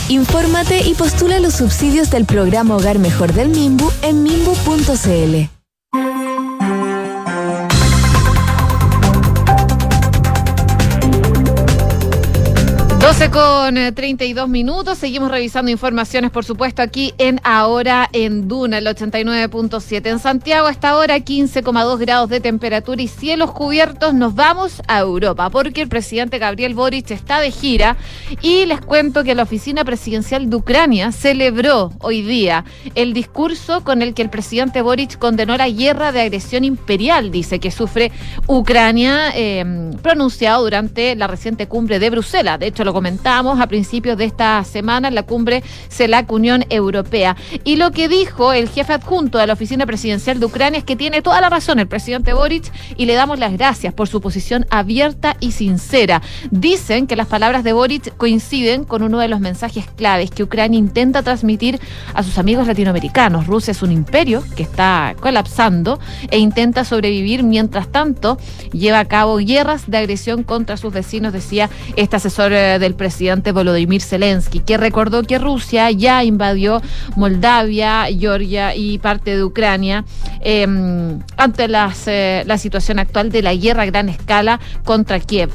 Infórmate y postula los subsidios del programa Hogar Mejor del MIMBU en mimbu.cl. con eh, 32 minutos. Seguimos revisando informaciones, por supuesto, aquí en Ahora en Duna, el 89.7. En Santiago, hasta ahora 15,2 grados de temperatura y cielos cubiertos. Nos vamos a Europa porque el presidente Gabriel Boric está de gira y les cuento que la oficina presidencial de Ucrania celebró hoy día el discurso con el que el presidente Boric condenó la guerra de agresión imperial, dice, que sufre Ucrania, eh, pronunciado durante la reciente cumbre de Bruselas. De hecho, lo a principios de esta semana en la cumbre CELAC Unión Europea. Y lo que dijo el jefe adjunto de la oficina presidencial de Ucrania es que tiene toda la razón el presidente Boric y le damos las gracias por su posición abierta y sincera. Dicen que las palabras de Boric coinciden con uno de los mensajes claves que Ucrania intenta transmitir a sus amigos latinoamericanos. Rusia es un imperio que está colapsando e intenta sobrevivir mientras tanto lleva a cabo guerras de agresión contra sus vecinos, decía este asesor eh, del presidente presidente Volodymyr Zelensky, que recordó que Rusia ya invadió Moldavia, Georgia y parte de Ucrania eh, ante eh, la situación actual de la guerra a gran escala contra Kiev.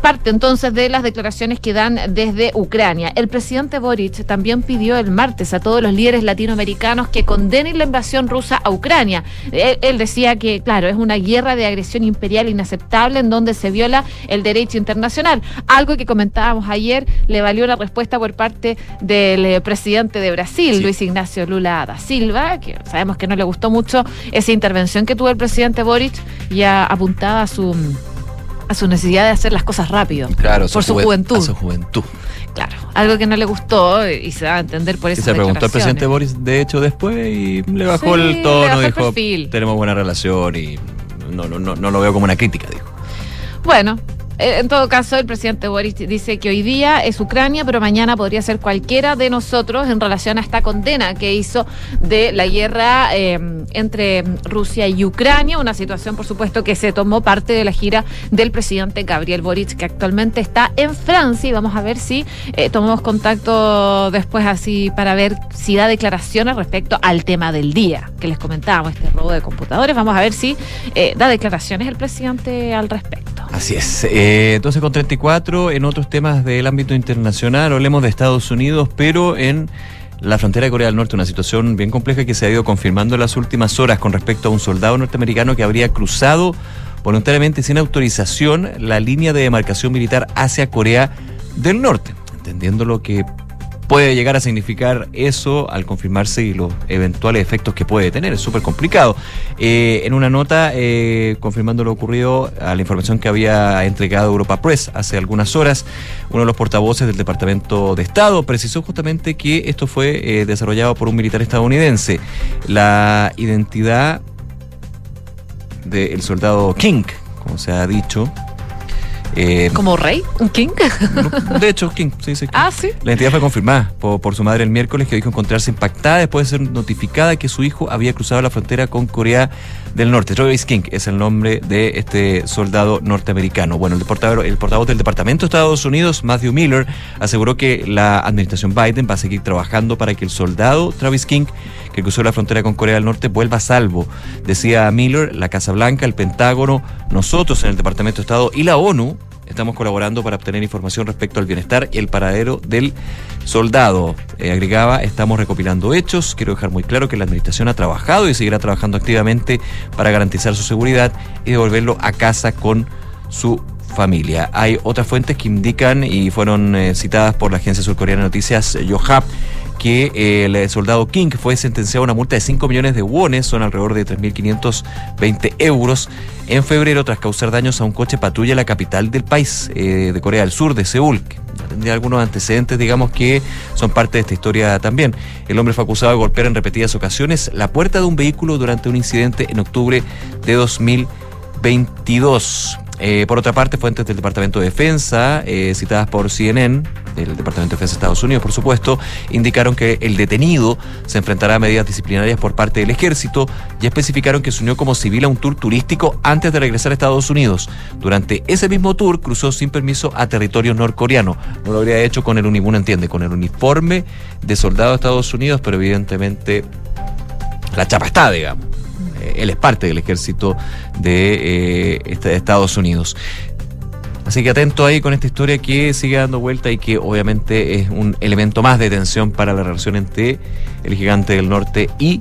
Parte entonces de las declaraciones que dan desde Ucrania. El presidente Boric también pidió el martes a todos los líderes latinoamericanos que condenen la invasión rusa a Ucrania. Él decía que, claro, es una guerra de agresión imperial inaceptable en donde se viola el derecho internacional. Algo que comentábamos ayer, le valió la respuesta por parte del eh, presidente de Brasil, Luis Ignacio Lula da Silva, que sabemos que no le gustó mucho esa intervención que tuvo el presidente Boric, ya apuntaba a su a su necesidad de hacer las cosas rápido. Claro, por su juven- juventud. a su juventud. Claro, algo que no le gustó y se va a entender por eso. se preguntó al presidente Boris, de hecho, después y le bajó Sí, el tono, bajó dijo, tenemos buena relación y no, no, no, no lo veo como una crítica, dijo. Bueno, en todo caso, el presidente Boris dice que hoy día es Ucrania, pero mañana podría ser cualquiera de nosotros en relación a esta condena que hizo de la guerra eh, entre Rusia y Ucrania, una situación, por supuesto, que se tomó parte de la gira del presidente Gabriel Boric, que actualmente está en Francia, y vamos a ver si eh, tomamos contacto después así para ver si da declaraciones respecto al tema del día que les comentábamos, este robo de computadores. Vamos a ver si eh, da declaraciones el presidente al respecto. Así es. Eh, 12 con 34, en otros temas del ámbito internacional, hablemos de Estados Unidos, pero en la frontera de Corea del Norte, una situación bien compleja que se ha ido confirmando en las últimas horas con respecto a un soldado norteamericano que habría cruzado voluntariamente sin autorización la línea de demarcación militar hacia Corea del Norte, entendiendo lo que puede llegar a significar eso al confirmarse y los eventuales efectos que puede tener. Es súper complicado. Eh, en una nota eh, confirmando lo ocurrido a la información que había entregado Europa Press hace algunas horas, uno de los portavoces del Departamento de Estado precisó justamente que esto fue eh, desarrollado por un militar estadounidense. La identidad del soldado King, como se ha dicho. Eh, ¿Como rey? ¿Un king? de hecho, King, sí, sí. Ah, sí. La entidad fue confirmada por, por su madre el miércoles que dijo encontrarse impactada después de ser notificada que su hijo había cruzado la frontera con Corea del Norte. Travis King es el nombre de este soldado norteamericano. Bueno, el portavoz, el portavoz del Departamento de Estados Unidos, Matthew Miller, aseguró que la administración Biden va a seguir trabajando para que el soldado Travis King, que cruzó la frontera con Corea del Norte, vuelva a salvo. Decía Miller, la Casa Blanca, el Pentágono, nosotros en el Departamento de Estado y la ONU Estamos colaborando para obtener información respecto al bienestar y el paradero del soldado. Eh, agregaba, estamos recopilando hechos. Quiero dejar muy claro que la administración ha trabajado y seguirá trabajando activamente para garantizar su seguridad y devolverlo a casa con su familia. Hay otras fuentes que indican y fueron eh, citadas por la agencia surcoreana de noticias Yohap que eh, el soldado King fue sentenciado a una multa de 5 millones de wones, son alrededor de 3.520 euros, en febrero tras causar daños a un coche patrulla en la capital del país, eh, de Corea del Sur, de Seúl. que Tendría algunos antecedentes, digamos, que son parte de esta historia también. El hombre fue acusado de golpear en repetidas ocasiones la puerta de un vehículo durante un incidente en octubre de 2022. Eh, por otra parte, fuentes del Departamento de Defensa, eh, citadas por CNN, del Departamento de Defensa de Estados Unidos, por supuesto, indicaron que el detenido se enfrentará a medidas disciplinarias por parte del ejército y especificaron que se unió como civil a un tour turístico antes de regresar a Estados Unidos. Durante ese mismo tour cruzó sin permiso a territorio norcoreano. No lo habría hecho con el uniforme, entiende, con el uniforme de soldado de Estados Unidos, pero evidentemente la chapa está, digamos. Él es parte del ejército eh, este- de Estados Unidos. Así que atento ahí con esta historia que sigue dando vuelta y que obviamente es un elemento más de tensión para la relación entre el gigante del norte y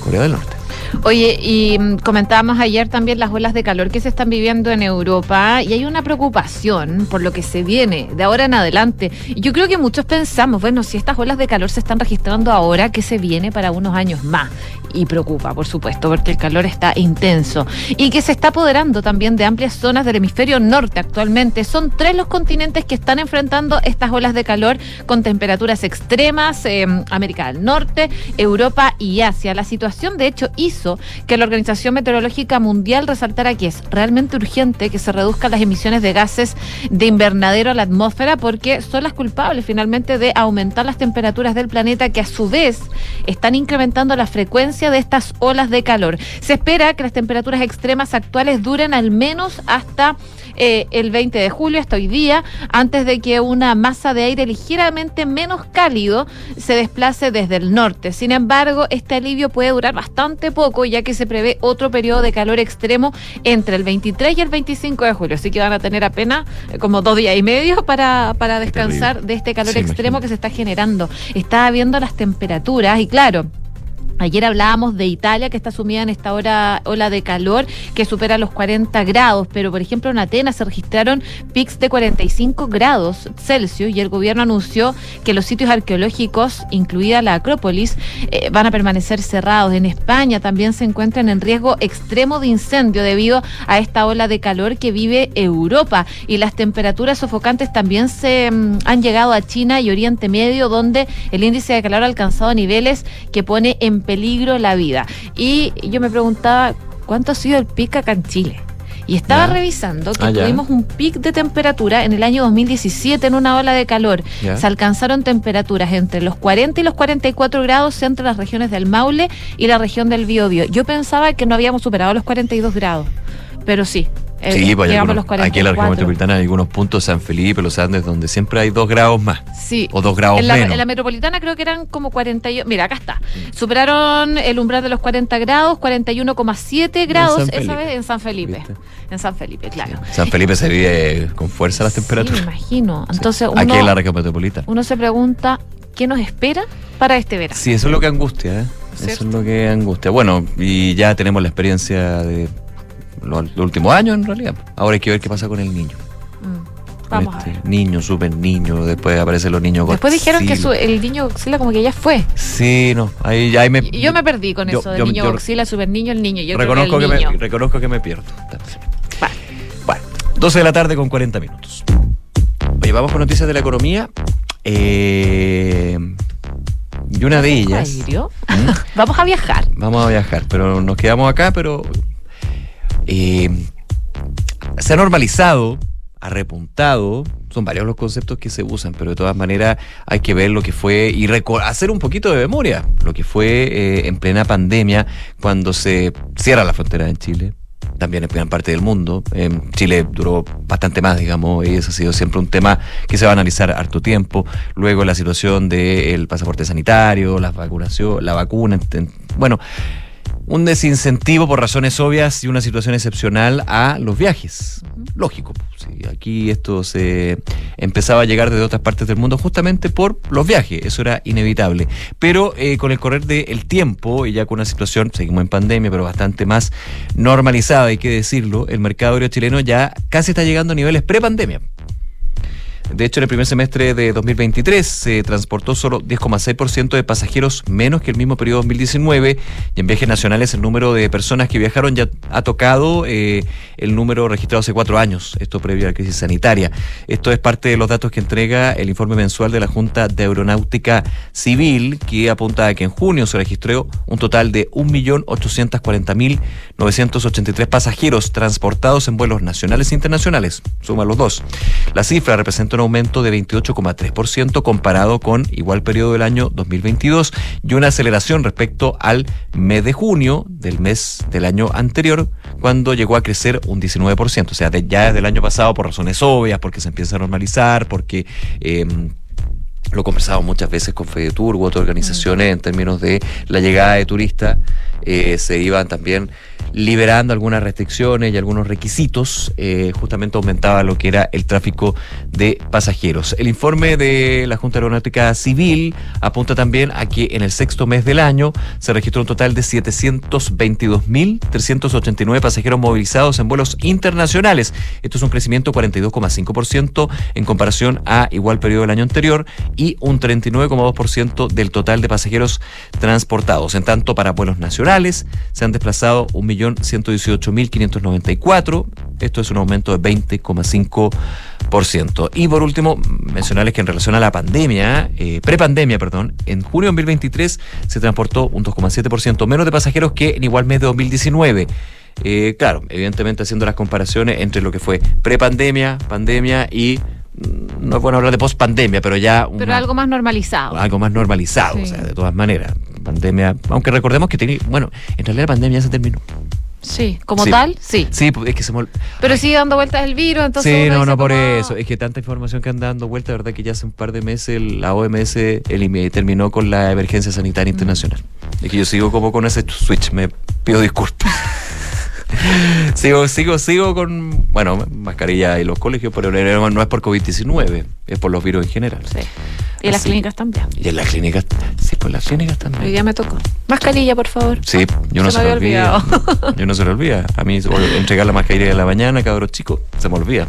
Corea del Norte. Oye, y mm, comentábamos ayer también las olas de calor que se están viviendo en Europa y hay una preocupación por lo que se viene de ahora en adelante. Yo creo que muchos pensamos, bueno, si estas olas de calor se están registrando ahora, ¿qué se viene para unos años más? Y preocupa, por supuesto, porque el calor está intenso y que se está apoderando también de amplias zonas del hemisferio norte actualmente. Son tres los continentes que están enfrentando estas olas de calor con temperaturas extremas, eh, América del Norte, Europa y Asia. La situación, de hecho, hizo que la Organización Meteorológica Mundial resaltara que es realmente urgente que se reduzcan las emisiones de gases de invernadero a la atmósfera porque son las culpables finalmente de aumentar las temperaturas del planeta que a su vez están incrementando la frecuencia de estas olas de calor. Se espera que las temperaturas extremas actuales duren al menos hasta eh, el 20 de julio hasta hoy día, antes de que una masa de aire ligeramente menos cálido se desplace desde el norte. Sin embargo, este alivio puede durar bastante poco, ya que se prevé otro periodo de calor extremo entre el 23 y el 25 de julio. Así que van a tener apenas eh, como dos días y medio para, para descansar de este calor Sí, extremo que se está generando. Estaba viendo las temperaturas y claro. Ayer hablábamos de Italia, que está sumida en esta hora, ola de calor que supera los 40 grados, pero por ejemplo en Atenas se registraron pics de 45 grados Celsius y el gobierno anunció que los sitios arqueológicos, incluida la Acrópolis, eh, van a permanecer cerrados. En España también se encuentran en riesgo extremo de incendio debido a esta ola de calor que vive Europa y las temperaturas sofocantes también se mm, han llegado a China y Oriente Medio, donde el índice de calor ha alcanzado niveles que pone en peligro la vida. Y yo me preguntaba, ¿cuánto ha sido el pic acá en Chile? Y estaba revisando que Ah, tuvimos un pic de temperatura en el año 2017 en una ola de calor. Se alcanzaron temperaturas entre los 40 y los 44 grados entre las regiones del Maule y la región del Biobío. Yo pensaba que no habíamos superado los 42 grados, pero sí. Eh, Sí, pues llegamos algunos- los 44. aquí en la región metropolitana hay algunos puntos, San Felipe, Los Andes, donde siempre hay dos grados más. Sí. O dos grados en la, menos. en la metropolitana creo que eran como 41. Mira, acá está. Superaron el umbral de los 40 grados, 41,7 grados esa vez en San Felipe. En San Felipe, claro. San Felipe se vive con fuerza las Sí, me temperaturas. imagino. Entonces uno, Aquí en la región metropolitana. uno se pregunta qué nos espera para este verano. Sí, eso es lo que angustia, ¿eh? Eso es lo que angustia. Bueno, y ya tenemos la experiencia de los, los últimos años en realidad. Ahora hay que ver qué pasa con el niño. Mm, Vamos a Este ver. Niño, super niño, después aparecen los niños Después dijeron que su- el niño Godzilla como que ya fue. Sí, no, ahí, ahí me... Yo me perdí con yo- eso de yo- niño yo Godzilla, super niño, el niño. Yo reconozco, creo que el niño. me, reconozco que me pierdo. Bueno, 12 de la tarde con 40 minutos. Oye, vamos con noticias de la economía. Eh, y una de ellas... Aéreo. Vamos a viajar. Vamos a viajar, pero nos quedamos acá, pero eh, se ha normalizado, ha repuntado, son varios los conceptos que se usan, pero de todas maneras hay que ver lo que fue y hacer un poquito de memoria, lo que fue eh, en plena pandemia, cuando se cierra la frontera en Chile. También en gran parte del mundo. En Chile duró bastante más, digamos, y eso ha sido siempre un tema que se va a analizar harto tiempo. Luego la situación del pasaporte sanitario, la vacunación, la vacuna, en- bueno, un desincentivo por razones obvias y una situación excepcional a los viajes. Lógico, sí, aquí esto se empezaba a llegar desde otras partes del mundo justamente por los viajes, eso era inevitable. Pero eh, con el correr del tiempo y ya con una situación, seguimos en pandemia, pero bastante más normalizada, hay que decirlo, el mercado aéreo chileno ya casi está llegando a niveles pre-pandemia. De hecho, en el primer semestre de 2023 se transportó solo 10,6% de pasajeros menos que el mismo periodo 2019 y en viajes nacionales el número de personas que viajaron ya ha tocado eh, el número registrado hace cuatro años, esto previo a la crisis sanitaria. Esto es parte de los datos que entrega el informe mensual de la Junta de Aeronáutica Civil que apunta a que en junio se registró un total de 1.840.983 pasajeros transportados en vuelos nacionales e internacionales. Suma los dos. La cifra representa un aumento de 28,3% comparado con igual periodo del año 2022 y una aceleración respecto al mes de junio del mes del año anterior, cuando llegó a crecer un 19%. O sea, ya desde el año pasado por razones obvias, porque se empieza a normalizar, porque... em, lo conversamos muchas veces con FEDETUR u otras organizaciones en términos de la llegada de turistas, eh, se iban también liberando algunas restricciones y algunos requisitos, eh, justamente aumentaba lo que era el tráfico de pasajeros. El informe de la Junta Aeronáutica Civil apunta también a que en el sexto mes del año se registró un total de 722.389 pasajeros movilizados en vuelos internacionales. Esto es un crecimiento 42,5% en comparación a igual periodo del año anterior y un 39,2% del total de pasajeros transportados. En tanto, para vuelos nacionales se han desplazado 1.118.594. Esto es un aumento de 20,5%. Y por último, mencionarles que en relación a la pandemia, eh, prepandemia, perdón, en junio de 2023 se transportó un 2,7% menos de pasajeros que en igual mes de 2019. Eh, claro, evidentemente haciendo las comparaciones entre lo que fue prepandemia, pandemia y no es bueno hablar de post-pandemia, pero ya Pero una- algo más normalizado. algo más normalizado, Sí. o sea, de todas maneras. Pandemia, aunque recordemos que tenía, bueno, en realidad la pandemia ya se terminó. Sí, como Sí. tal, sí. Sí, pues, es que se me Pero sigue dando vueltas el virus, entonces. Sí, no, no, por como- eso. Es que tanta información que anda dando vuelta, verdad que ya hace un par de meses la OMS terminó con la emergencia sanitaria internacional. Es que yo sigo como con ese switch, me pido disculpas. sigo, sigo, sigo con, bueno, mascarilla y los colegios, pero no es por COVID-19, es por los virus en general. Sí. Y en las clínicas también. Y en las clínicas, sí, pues las clínicas también. Hoy día me tocó. Mascarilla, por favor. Sí, yo no Se se, me me había olvida. Yo no se lo olvida. A mí entregar la mascarilla de la mañana, cabros chicos, se me olvida.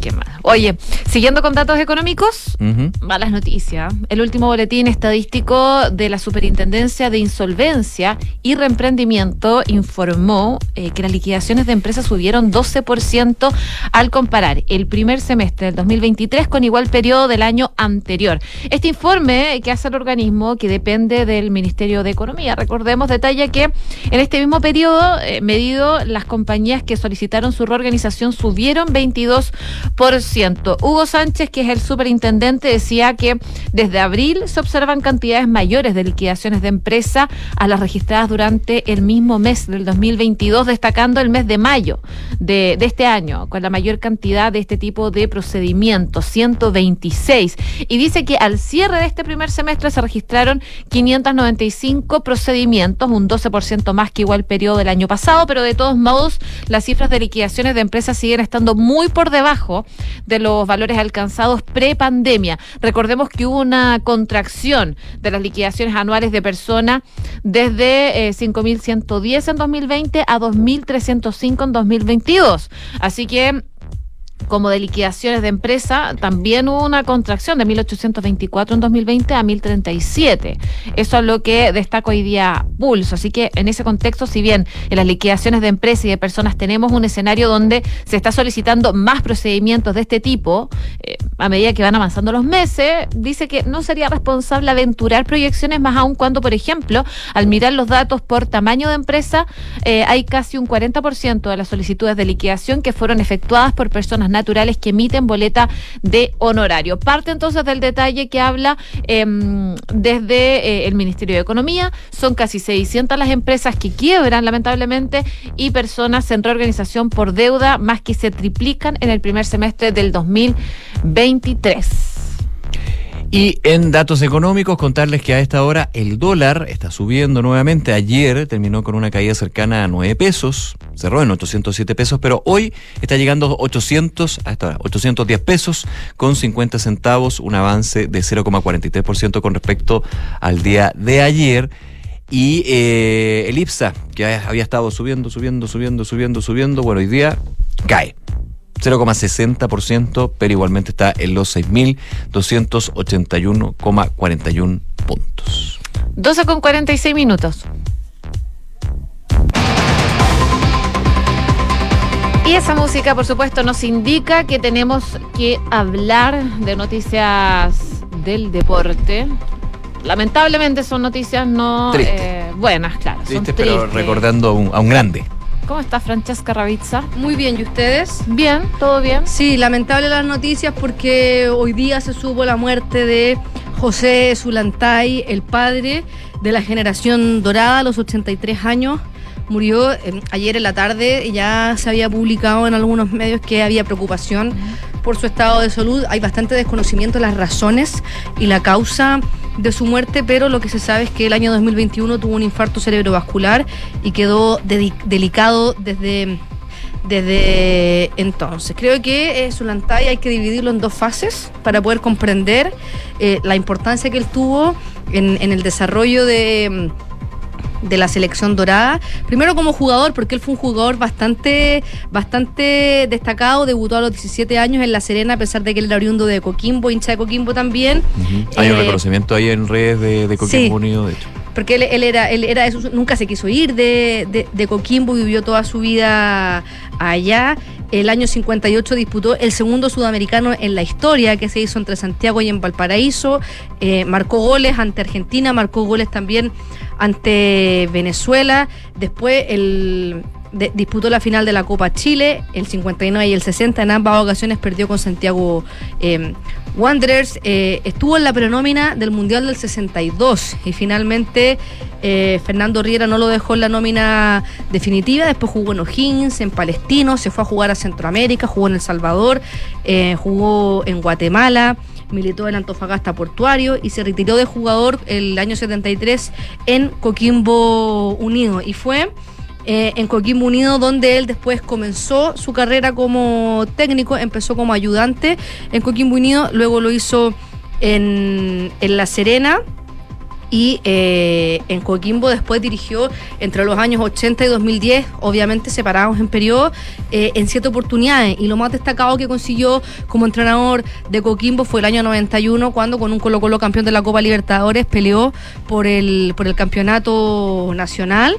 Qué mal. Oye, siguiendo con datos económicos, malas noticias. El último boletín estadístico de la Superintendencia de Insolvencia y Reemprendimiento informó eh, que las liquidaciones de empresas subieron 12% al comparar el primer semestre del 2023 con igual periodo del año anterior. Este informe que hace el organismo que depende del Ministerio de Economía, recordemos, detalla que en este mismo periodo eh, medido las compañías que solicitaron su reorganización subieron 22%. Hugo Sánchez, que es el superintendente, decía que desde abril se observan cantidades mayores de liquidaciones de empresa a las registradas durante el mismo mes del 2022, destacando el mes de mayo de, este año, con la mayor cantidad de este tipo de procedimientos, 126. Y dice que al cierre de este primer semestre se registraron 595 procedimientos, un 12% más que igual periodo del año pasado, pero de todos modos las cifras de liquidaciones de empresas siguen estando muy por debajo de los valores alcanzados pre-pandemia. Recordemos que hubo una contracción de las liquidaciones anuales de personas desde eh, 5.110 en 2020 a 2.305 en 2022. Así que como de liquidaciones de empresa, también hubo una contracción de 1.824 en 2020 a 1.037. Eso es lo que destaca hoy día Pulso. Así que en ese contexto, si bien en las liquidaciones de empresas y de personas tenemos un escenario donde se está solicitando más procedimientos de este tipo, eh, a medida que van avanzando los meses, dice que no sería responsable aventurar proyecciones, más aún cuando, por ejemplo, al mirar los datos por tamaño de empresa, eh, hay casi un 40% de las solicitudes de liquidación que fueron efectuadas por personas naturales que emiten boleta de honorario. Parte entonces del detalle que habla em, desde eh, el Ministerio de Economía. Son casi 600 las empresas que quiebran, lamentablemente, y personas en reorganización por deuda, más que se triplican en el primer semestre del 2023. Y en datos económicos, contarles que a esta hora el dólar está subiendo nuevamente. Ayer terminó con una caída cercana a 9 pesos, cerró en 807 pesos, pero hoy está llegando a 800, hasta ahora, 810 pesos con 50 centavos, un avance de 0,43% con respecto al día de ayer. Y eh, el IPSA, que había estado subiendo, subiendo, subiendo, subiendo, subiendo, bueno, hoy día cae. 0,60%, pero igualmente está en los 6.281,41 puntos. 12 con 46 minutos. Y esa música, por supuesto, nos indica que tenemos que hablar de noticias del deporte. Lamentablemente son noticias no eh, buenas, claro. son Triste, pero tristes. recordando a un, a un grande. ¿Cómo está Francesca Ravizza? Muy bien, ¿y ustedes? Bien, todo bien. Sí, lamentable las noticias porque hoy día se supo la muerte de José Zulantay, el padre de la generación dorada, a los 83 años. Murió eh, ayer en la tarde, ya se había publicado en algunos medios que había preocupación por su estado de salud. Hay bastante desconocimiento de las razones y la causa de su muerte, pero lo que se sabe es que el año 2021 tuvo un infarto cerebrovascular y quedó delicado desde desde entonces. Creo que eh, Zulantay hay que dividirlo en dos fases para poder comprender eh, la importancia que él tuvo en, el desarrollo de, de la selección dorada. Primero como jugador, porque él fue un jugador bastante, bastante destacado, debutó a los 17 años en La Serena, a pesar de que él era oriundo de Coquimbo, hincha de Coquimbo también. Hay un Eh, reconocimiento ahí en redes de, de Coquimbo sí. Unido, de hecho. porque él, él era, él era eso, nunca se quiso ir de, de, de Coquimbo, vivió toda su vida allá. El año 58 disputó el segundo sudamericano en la historia que se hizo entre Santiago y en Valparaíso. Eh, marcó goles ante Argentina, marcó goles también ante Venezuela. Después el de- disputó la final de la Copa Chile, el 59 y el 60. En ambas ocasiones perdió con Santiago eh, Wanderers. Eh, estuvo en la prenómina del Mundial del 62 y finalmente eh, Fernando Riera no lo dejó en la nómina definitiva. Después jugó en O'Higgins, en Palestino, se fue a jugar a Centroamérica, jugó en El Salvador, jugó en Guatemala militó en Antofagasta Portuario y se retiró de jugador el año 73 en Coquimbo Unido. Y fue eh, en Coquimbo Unido donde él después comenzó su carrera como técnico, empezó como ayudante en Coquimbo Unido, luego lo hizo en, en La Serena. Y eh, en Coquimbo después dirigió entre los años 80 y 2010, obviamente separados en periodo, eh, en siete oportunidades. Y lo más destacado que consiguió como entrenador de Coquimbo fue el año 91, cuando con un Colo Colo campeón de la Copa Libertadores peleó por el, por el campeonato nacional.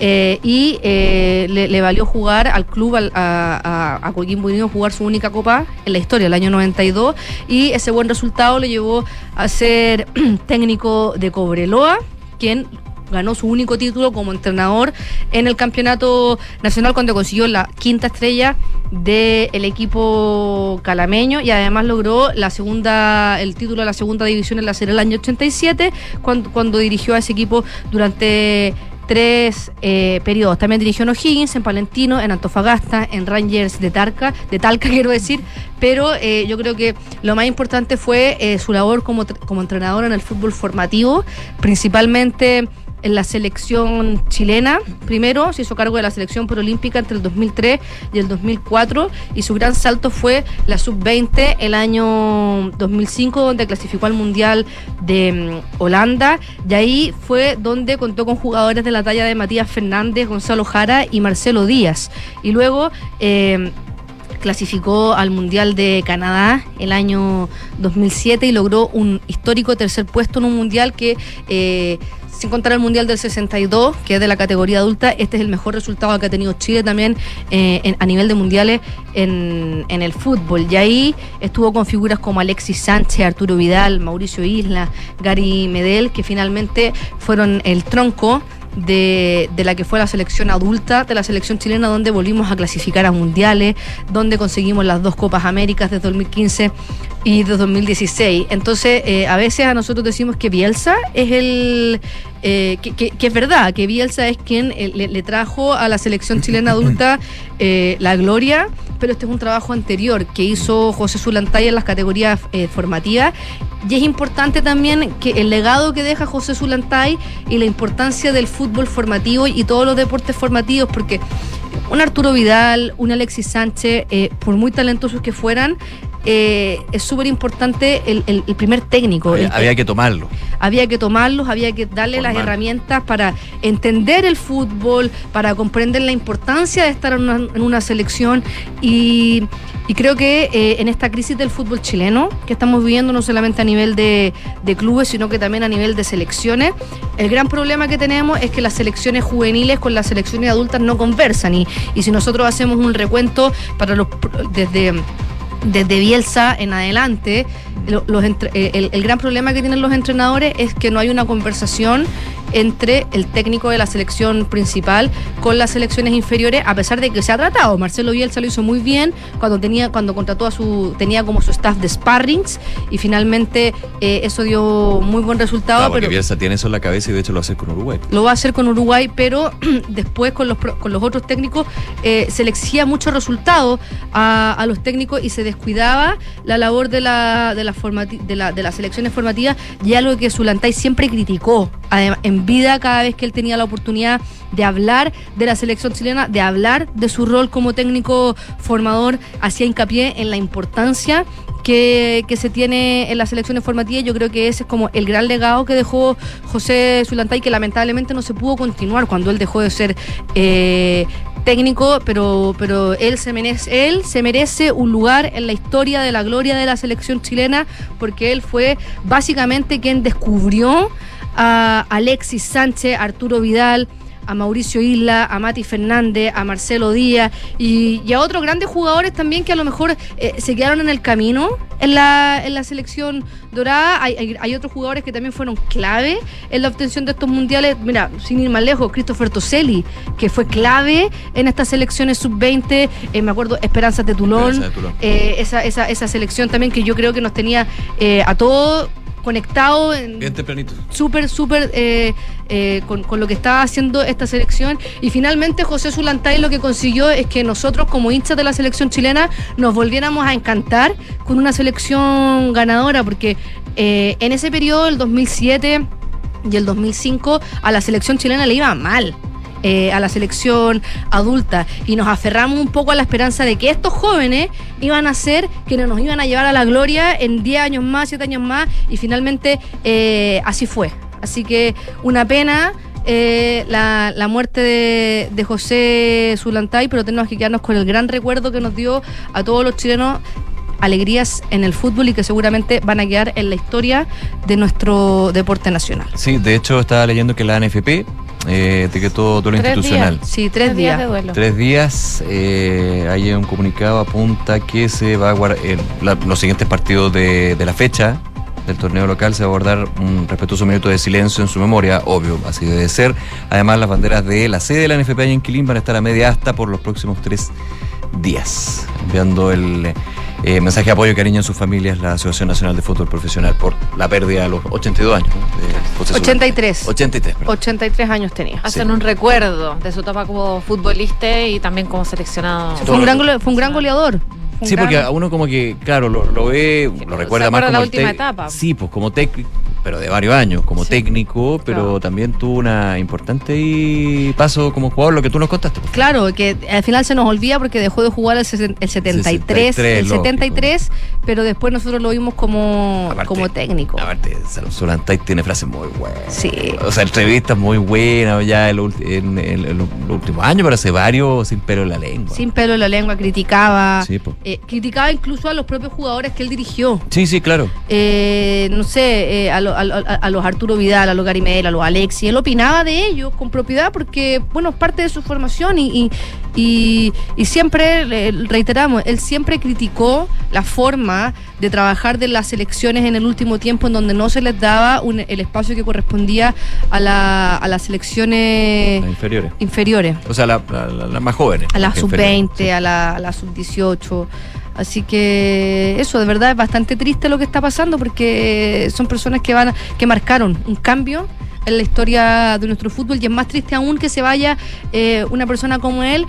Eh, y eh, le, valió jugar al club, al- a, a, a Unido, jugar su única copa en la historia, el año 92. Y ese buen resultado le llevó a ser técnico de Cobreloa, quien ganó su único título como entrenador en el campeonato nacional cuando consiguió la quinta estrella del equipo calameño y además logró la segunda el título de la segunda división en la serie del año 87 cuando, cuando dirigió a ese equipo durante tres eh, periodos. También dirigió en O'Higgins, en Palentino, en Antofagasta, en Rangers de Talca, de Talca quiero decir, pero eh, yo creo que lo más importante fue eh, su labor como, como entrenador en el fútbol formativo, principalmente en la selección chilena. Primero se hizo cargo de la selección preolímpica entre el 2003 y el 2004 y su gran salto fue la sub-20 el año 2005 donde clasificó al Mundial de mm, Holanda y ahí fue donde contó con jugadores de la talla de Matías Fernández, Gonzalo Jara y Marcelo Díaz. Y luego... eh, clasificó al Mundial de Canadá el año 2007 y logró un histórico tercer puesto en un Mundial que, eh, sin contar el Mundial del 62, que es de la categoría adulta, este es el mejor resultado que ha tenido Chile también eh, en- a nivel de mundiales en, el fútbol. Y ahí estuvo con figuras como Alexis Sánchez, Arturo Vidal, Mauricio Isla, Gary Medel, que finalmente fueron el tronco de, de la que fue la selección adulta de la selección chilena, donde volvimos a clasificar a mundiales, donde conseguimos las dos Copas Américas de 2015 y de 2016. Entonces, eh, a veces a nosotros decimos que Bielsa es el. Eh, que, que- que es verdad, que Bielsa es quien eh, le, le trajo a la selección chilena adulta eh, la gloria, pero este es un trabajo anterior que hizo José Zulantay en las categorías formativas. Y es importante también que el legado que deja José Zulantay y la importancia del fútbol formativo y todos los deportes formativos, porque un Arturo Vidal, un Alexis Sánchez, por muy talentosos que fueran, eh, es súper importante el, el- el primer técnico. El- Había que tomarlo. había que tomarlos, había que darle las herramientas para entender el fútbol, para comprender la importancia de estar en una, en una selección y, y creo que eh, en esta crisis del fútbol chileno que estamos viviendo no solamente a nivel de, de clubes, sino que también a nivel de selecciones, el gran problema que tenemos es que las selecciones juveniles con las selecciones adultas no conversan y, y si nosotros hacemos un recuento para los desde desde Bielsa en adelante, los entre- eh, el, el gran problema que tienen los entrenadores es que no hay una conversación entre el técnico de la selección principal con las selecciones inferiores, a pesar de que se ha tratado. Marcelo Bielsa lo hizo muy bien cuando tenía, cuando contrató a su, tenía como su staff de sparrings y finalmente eh, eso dio muy buen resultado. Claro, pero Bielsa tiene eso en la cabeza y de hecho lo hace con Uruguay. lo va a hacer con Uruguay, pero después con los, con los otros técnicos eh, se le exigía mucho resultado a, a los técnicos y se descuidaba la labor de, la, de, la formati- de, la- de las selecciones formativas y algo que Zulantay siempre criticó en vida cada vez que él tenía la oportunidad de hablar de la selección chilena, de hablar de su rol como técnico formador, hacía hincapié en la importancia que, que se tiene en las selecciones formativas. Yo creo que ese es como el gran legado que dejó José Zulantay, que lamentablemente no se pudo continuar cuando él dejó de ser eh, técnico, pero, pero él, se merece, él se merece un lugar en la historia de la gloria de la selección chilena, porque él fue básicamente quien descubrió a Alexis Sánchez, Arturo Vidal, a Mauricio Isla, a Mati Fernández, a Marcelo Díaz y, y a otros grandes jugadores también que a lo mejor eh, se quedaron en el camino en la, en la selección dorada. Hay, hay- hay otros jugadores que también fueron clave en la obtención de estos mundiales. Mira, sin ir más lejos, Christopher Toselli, que fue clave en estas selecciones sub-20. eh, me acuerdo, Esperanza de Tulón. Esperanza de Tulón. eh, esa, esa, esa selección también que yo creo que nos tenía a todos conectados en, Bien tempranito. súper, súper eh, eh, con, con lo que estaba haciendo esta selección. Y finalmente José Zulantay lo que consiguió es que nosotros como hinchas de la selección chilena nos volviéramos a encantar con una selección ganadora, porque eh, en ese periodo, el 2007 y el 2005, a la selección chilena le iba mal. Eh, a la selección adulta y nos aferramos un poco a la esperanza de que estos jóvenes iban a ser quienes nos iban a llevar a la gloria en 10 años más, 7 años más y finalmente eh, así fue. Así que una pena eh, la, la muerte de, de José Zulantay, pero tenemos que quedarnos con el gran recuerdo que nos dio a todos los chilenos alegrías en el fútbol y que seguramente van a quedar en la historia de nuestro deporte nacional. Sí, de hecho estaba leyendo que la NFP eh, etiquetó duelo Tres institucional. días. Sí, tres, días. de duelo. Tres días, eh, hay un comunicado apunta que se va a guardar los siguientes partidos de, de la fecha del torneo local se va a guardar un respetuoso minuto de silencio en su memoria, obvio, así debe ser. Además, las banderas de la sede de la NFP allá en Quilín van a estar a media asta por los próximos tres días, enviando el eh, mensaje de apoyo y cariño en sus familias la Asociación Nacional de Fútbol Profesional por la pérdida a los 82 años. ¿no? de José Solá. 83. 83, perdón. 83 años tenía. Hacen un recuerdo de su etapa como futbolista y también como seleccionado. Fue un gran, fue un gran goleador. Un Sí, porque a uno como que, claro, lo, lo ve, lo recuerda más como la última etapa. Sí, pues como técnico, pero de varios años, como técnico, pero también tuvo una importante y paso como jugador, lo que tú nos contaste. pues. Claro, que al final se nos olvida porque dejó de jugar el, sesen- el 73, 63, el lógico. 73, pero después nosotros lo vimos como, como técnico. Aparte, Solantay tiene frases muy buenas. Sí. O sea, entrevistas muy buenas ya en, los en- en- en los últimos años, pero hace varios sin pelo en la lengua. Sin pelo en la lengua, criticaba. Sí, eh, criticaba incluso a los propios jugadores que él dirigió. Sí, sí, claro. Eh, no sé, eh, a, lo- a lo- a los Arturo Vidal, a los Gary Medel, a los Alexi. Él opinaba de ellos con propiedad porque, bueno, es parte de su formación y, y, y- y siempre, reiteramos, él siempre criticó la forma de trabajar de las selecciones en el último tiempo en donde no se les daba un- el espacio que correspondía a, la- a las selecciones Las inferiores. inferiores O sea, la- la- las más jóvenes. a la las inferiores. sub-20, a la, a la sub-18. Así que eso, de verdad, es bastante triste lo que está pasando porque son personas que van que marcaron un cambio en la historia de nuestro fútbol y es más triste aún que se vaya eh, una persona como él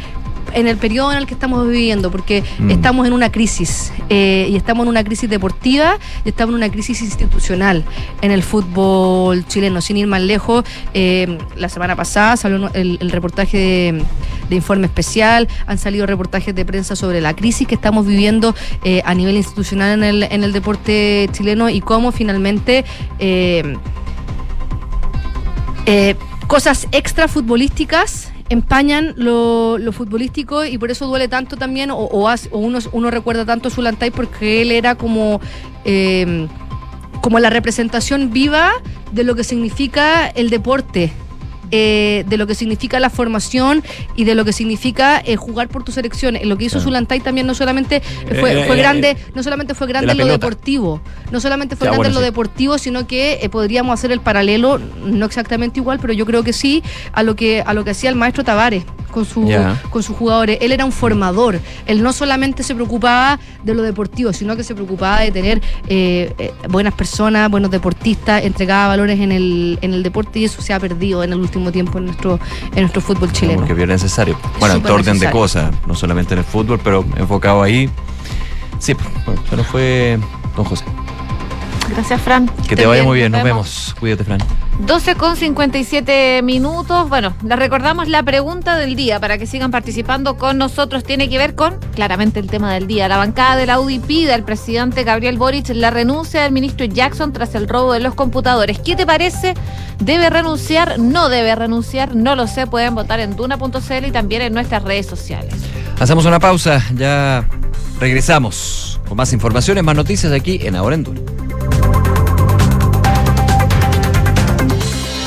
en el periodo en el que estamos viviendo, porque Mm. estamos en una crisis, eh, y estamos en una crisis deportiva, y estamos en una crisis institucional en el fútbol chileno. Sin ir más lejos, eh, la semana pasada salió el, el reportaje de, de informe especial, han salido reportajes de prensa sobre la crisis que estamos viviendo eh, a nivel institucional en el, en el deporte chileno y cómo finalmente... eh, eh, cosas extra futbolísticas empañan lo, lo futbolístico y por eso duele tanto también o, o o uno, uno recuerda tanto a Zulantay porque él era como eh, como la representación viva de lo que significa el deporte eh, de lo que significa la formación y de lo que significa eh, jugar por tu selección. Eh, Lo que hizo Claro. Zulantay también no solamente fue, Eh, fue eh, grande, eh, no solamente fue grande la en lo pelota. deportivo, no solamente fue Ya, grande bueno, en lo sí. deportivo, sino que eh, podríamos hacer el paralelo, no exactamente igual, pero yo creo que sí, a lo que, a lo que hacía el maestro Tavares con, su, con sus jugadores. Él era un formador. Él no solamente se preocupaba de lo deportivo, sino que se preocupaba de tener eh, eh, buenas personas, buenos deportistas, entregaba valores en el, en el deporte y eso se ha perdido en el último tiempo en nuestro, en nuestro fútbol chileno. Porque bien necesario. Bueno, en orden de cosas, no solamente en el fútbol, pero enfocado ahí. Sí, pues, bueno, se nos fue don José. Gracias, Fran. Que te vaya muy bien, nos vemos. Cuídate, Fran. 12 con 57 minutos. Bueno, les recordamos la pregunta del día para que sigan participando con nosotros. Tiene que ver con, claramente, el tema del día. La bancada de la UDI pide al presidente Gabriel Boric la renuncia del ministro Jackson tras el robo de los computadores. ¿Qué te parece? ¿Debe renunciar? ¿No debe renunciar? No lo sé. Pueden votar en duna.cl y también en nuestras redes sociales. Hacemos una pausa, ya regresamos con más informaciones, más noticias aquí en Ahora en Duna.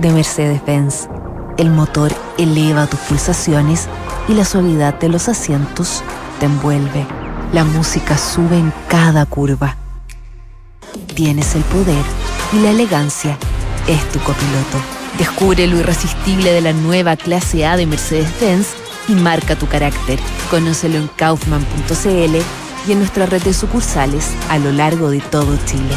de Mercedes-Benz. El motor eleva tus pulsaciones y la suavidad de los asientos te envuelve. La música sube en cada curva. Tienes el poder y la elegancia es tu copiloto. Descubre lo irresistible de la nueva clase A de Mercedes-Benz y marca tu carácter. Conócelo en kaufman.cl y en nuestra red de sucursales a lo largo de todo Chile.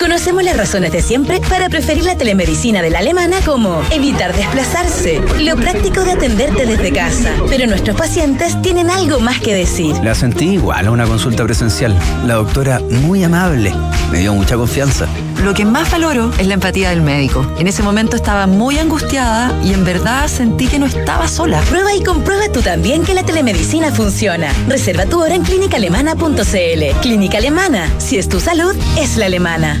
Conocemos las razones de siempre para preferir la telemedicina de la alemana como evitar desplazarse, lo práctico de atenderte desde casa. Pero nuestros pacientes tienen algo más que decir. La sentí igual a una consulta presencial. La doctora muy amable, me dio mucha confianza. Lo que más valoro es la empatía del médico. En ese momento estaba muy angustiada y en verdad sentí que no estaba sola. Prueba y comprueba tú también que la telemedicina funciona. Reserva tu hora en clínicaalemana.cl. Clínica Alemana. Si es tu salud, es la alemana.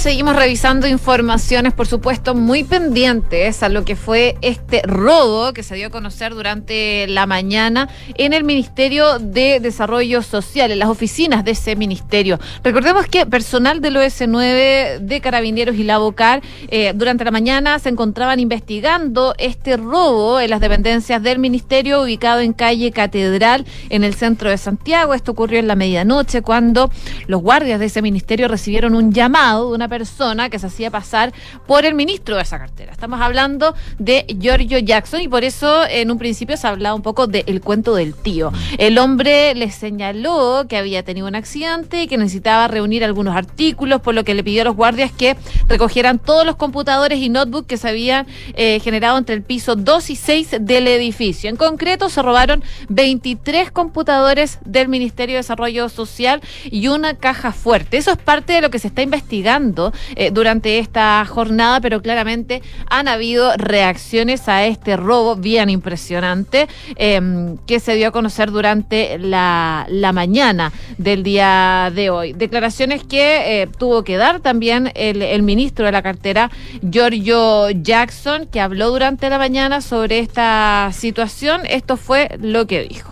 Seguimos revisando informaciones, por supuesto, muy pendientes a lo que fue este robo que se dio a conocer durante la mañana en el Ministerio de Desarrollo Social, en las oficinas de ese ministerio. Recordemos que personal del OS9 de Carabineros y la Bocar eh, durante la mañana se encontraban investigando este robo en las dependencias del ministerio ubicado en calle Catedral en el centro de Santiago. Esto ocurrió en la medianoche cuando los guardias de ese ministerio recibieron un llamado de una persona que se hacía pasar por el ministro de esa cartera. Estamos hablando de Giorgio Jackson y por eso en un principio se hablaba un poco del cuento del tío. El hombre le señaló que había tenido un accidente y que necesitaba reunir algunos artículos, por lo que le pidió a los guardias que recogieran todos los computadores y notebooks que se habían eh, generado entre el piso 2 y 6 del edificio. En concreto, se robaron 23 computadores del Ministerio de Desarrollo Social y una caja fuerte. Eso es parte de lo que se está investigando eh, durante esta jornada, pero claramente han habido reacciones a este robo bien impresionante eh, que se dio a conocer durante la, la mañana del día de hoy. Declaraciones que eh, tuvo que dar también el, el ministro de la cartera, Giorgio Jackson, que habló durante la mañana sobre esta situación. Esto fue lo que dijo.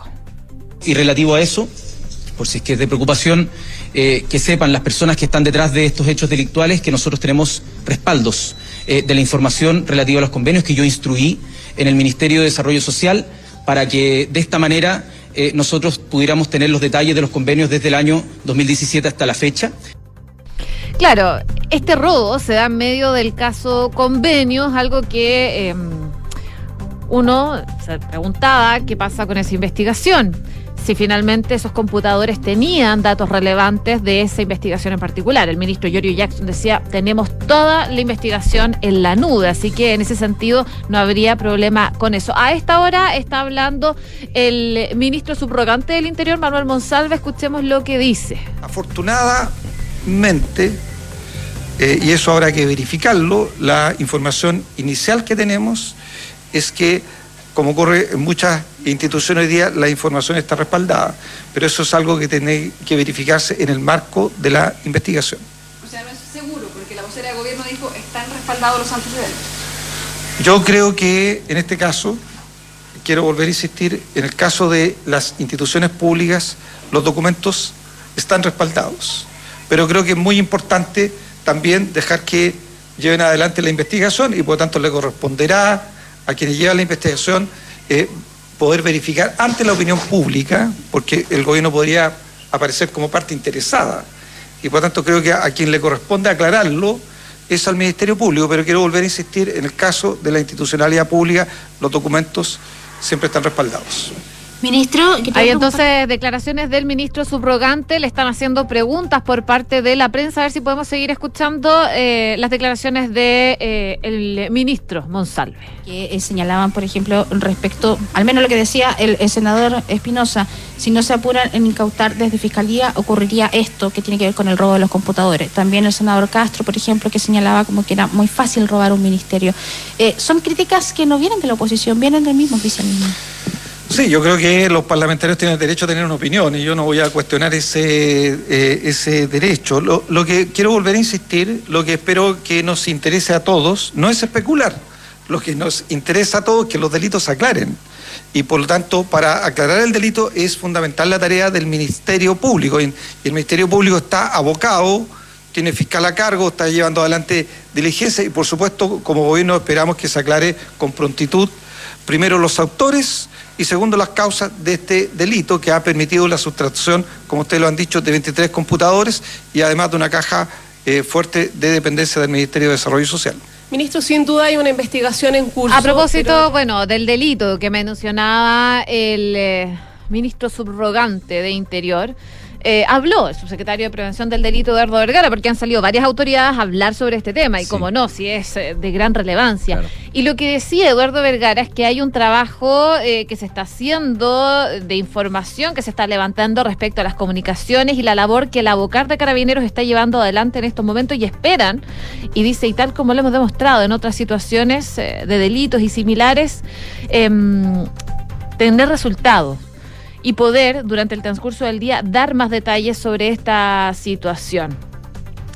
Y relativo a eso, por si es que es de preocupación, eh, que sepan las personas que están detrás de estos hechos delictuales que nosotros tenemos respaldos eh, de la información relativa a los convenios que yo instruí en el Ministerio de Desarrollo Social para que de esta manera eh, nosotros pudiéramos tener los detalles de los convenios desde el año 2017 hasta la fecha. Claro, este robo se da en medio del caso convenios, algo que eh, uno se preguntaba qué pasa con esa investigación. Si finalmente esos computadores tenían datos relevantes de esa investigación en particular. El ministro Giorgio Jackson decía, tenemos toda la investigación en la nube, así que en ese sentido no habría problema con eso. A esta hora está hablando el ministro subrogante del Interior, Manuel Monsalve, escuchemos lo que dice. Afortunadamente, eh, y eso habrá que verificarlo, la información inicial que tenemos es que, como ocurre en muchas instituciones hoy día, la información está respaldada, pero eso es algo que tiene que verificarse en el marco de la investigación. O sea, no es seguro, porque la vocera de gobierno dijo están respaldados los antecedentes. Yo creo que en este caso, quiero volver a insistir, en el caso de las instituciones públicas, los documentos están respaldados, pero creo que es muy importante también dejar que lleven adelante la investigación y por lo tanto le corresponderá a quienes llevan la investigación eh, poder verificar ante la opinión pública, porque el gobierno podría aparecer como parte interesada. Y por tanto creo que a quien le corresponde aclararlo es al Ministerio Público, pero quiero volver a insistir, en el caso de la institucionalidad pública, los documentos siempre están respaldados. Ministro, hay entonces declaraciones del ministro subrogante, le están haciendo preguntas por parte de la prensa, a ver si podemos seguir escuchando eh, las declaraciones de eh, el ministro Monsalve. Que eh, señalaban, por ejemplo, respecto, al menos lo que decía el, el senador Espinosa, si no se apuran en incautar desde Fiscalía, ocurriría esto que tiene que ver con el robo de los computadores. También el senador Castro, por ejemplo, que señalaba como que era muy fácil robar un ministerio. Eh, son críticas que no vienen de la oposición, vienen del mismo oficialismo. Sí, yo creo que los parlamentarios tienen derecho a tener una opinión y yo no voy a cuestionar ese, eh, ese derecho. Lo, lo que quiero volver a insistir, lo que espero que nos interese a todos, no es especular. Lo que nos interesa a todos es que los delitos se aclaren. Y por lo tanto, para aclarar el delito es fundamental la tarea del Ministerio Público. Y, el Ministerio Público está abocado, tiene fiscal a cargo, está llevando adelante diligencia y por supuesto, como gobierno esperamos que se aclare con prontitud, primero los autores y segundo las causas de este delito que ha permitido la sustracción, como ustedes lo han dicho, de 23 computadores y además de una caja eh, fuerte de dependencia del Ministerio de Desarrollo Social. Ministro, sin duda hay una investigación en curso. A propósito, pero- bueno, del delito que mencionaba el eh, ministro subrogante de Interior, eh, habló el subsecretario de Prevención del Delito, Eduardo Vergara, porque han salido varias autoridades a hablar sobre este tema, y como no, si es eh, de gran relevancia. Y lo que decía Eduardo Vergara es que hay un trabajo eh, que se está haciendo de información que se está levantando respecto a las comunicaciones y la labor que el abocar de carabineros está llevando adelante en estos momentos y esperan, y dice, y tal como lo hemos demostrado en otras situaciones eh, de delitos y similares, em, tener resultados y poder durante el transcurso del día dar más detalles sobre esta situación.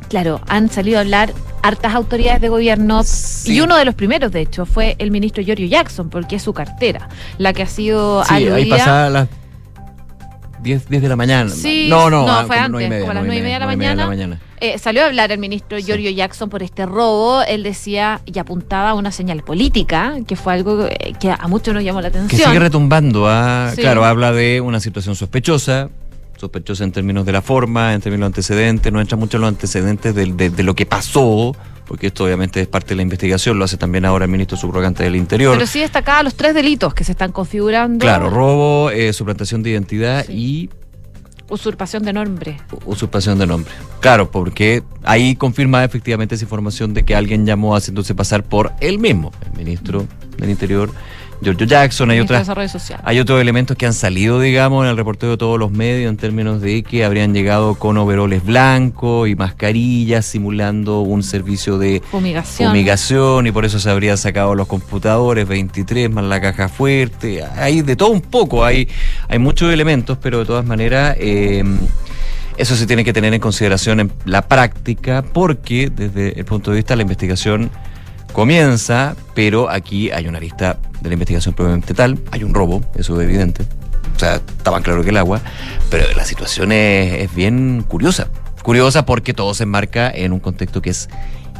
Claro, han salido a hablar hartas autoridades de gobierno y uno de los primeros, de hecho, fue el ministro Giorgio Jackson, porque es su cartera la que ha sido Sí, ahí aludida. pasaba las 10, 10 de la mañana. Sí, no, no, no, ah, fue como antes, media, como a las nueve nueve y media de la mañana. Eh, salió a hablar el ministro Giorgio Jackson por este robo. Él decía y apuntaba a una señal política, que fue algo eh, que a muchos nos llamó la Que atención. sigue retumbando. ah, Sí. Claro, habla de una situación sospechosa, sospechosa en términos de la forma, en términos de los antecedentes, no entra mucho en los antecedentes de lo que pasó, porque esto obviamente es parte de la investigación, lo hace también ahora el ministro subrogante del Interior. Pero sí destacaba los tres delitos que se están configurando. Claro, robo, eh, suplantación de identidad y Usurpación de nombre. usurpación de nombre. Claro, porque ahí confirma efectivamente esa información de que alguien llamó haciéndose pasar por él mismo, el ministro del Interior, Giorgio Jackson, hay otras hay otros elementos que han salido, digamos, en el reporteo de todos los medios en términos de que habrían llegado con overoles blancos y mascarillas simulando un servicio de Fumigación. fumigación y por eso se habrían sacado los computadores 23 más la caja fuerte. Hay de todo un poco, hay, hay muchos elementos, pero de todas maneras eh, eso se tiene que tener en consideración en la práctica porque desde el punto de vista de la investigación comienza, pero aquí hay una arista de la investigación probablemente tal, hay un robo, eso es evidente, o sea, está más claro que el agua, pero la situación es, es bien curiosa, curiosa porque todo se enmarca en un contexto que es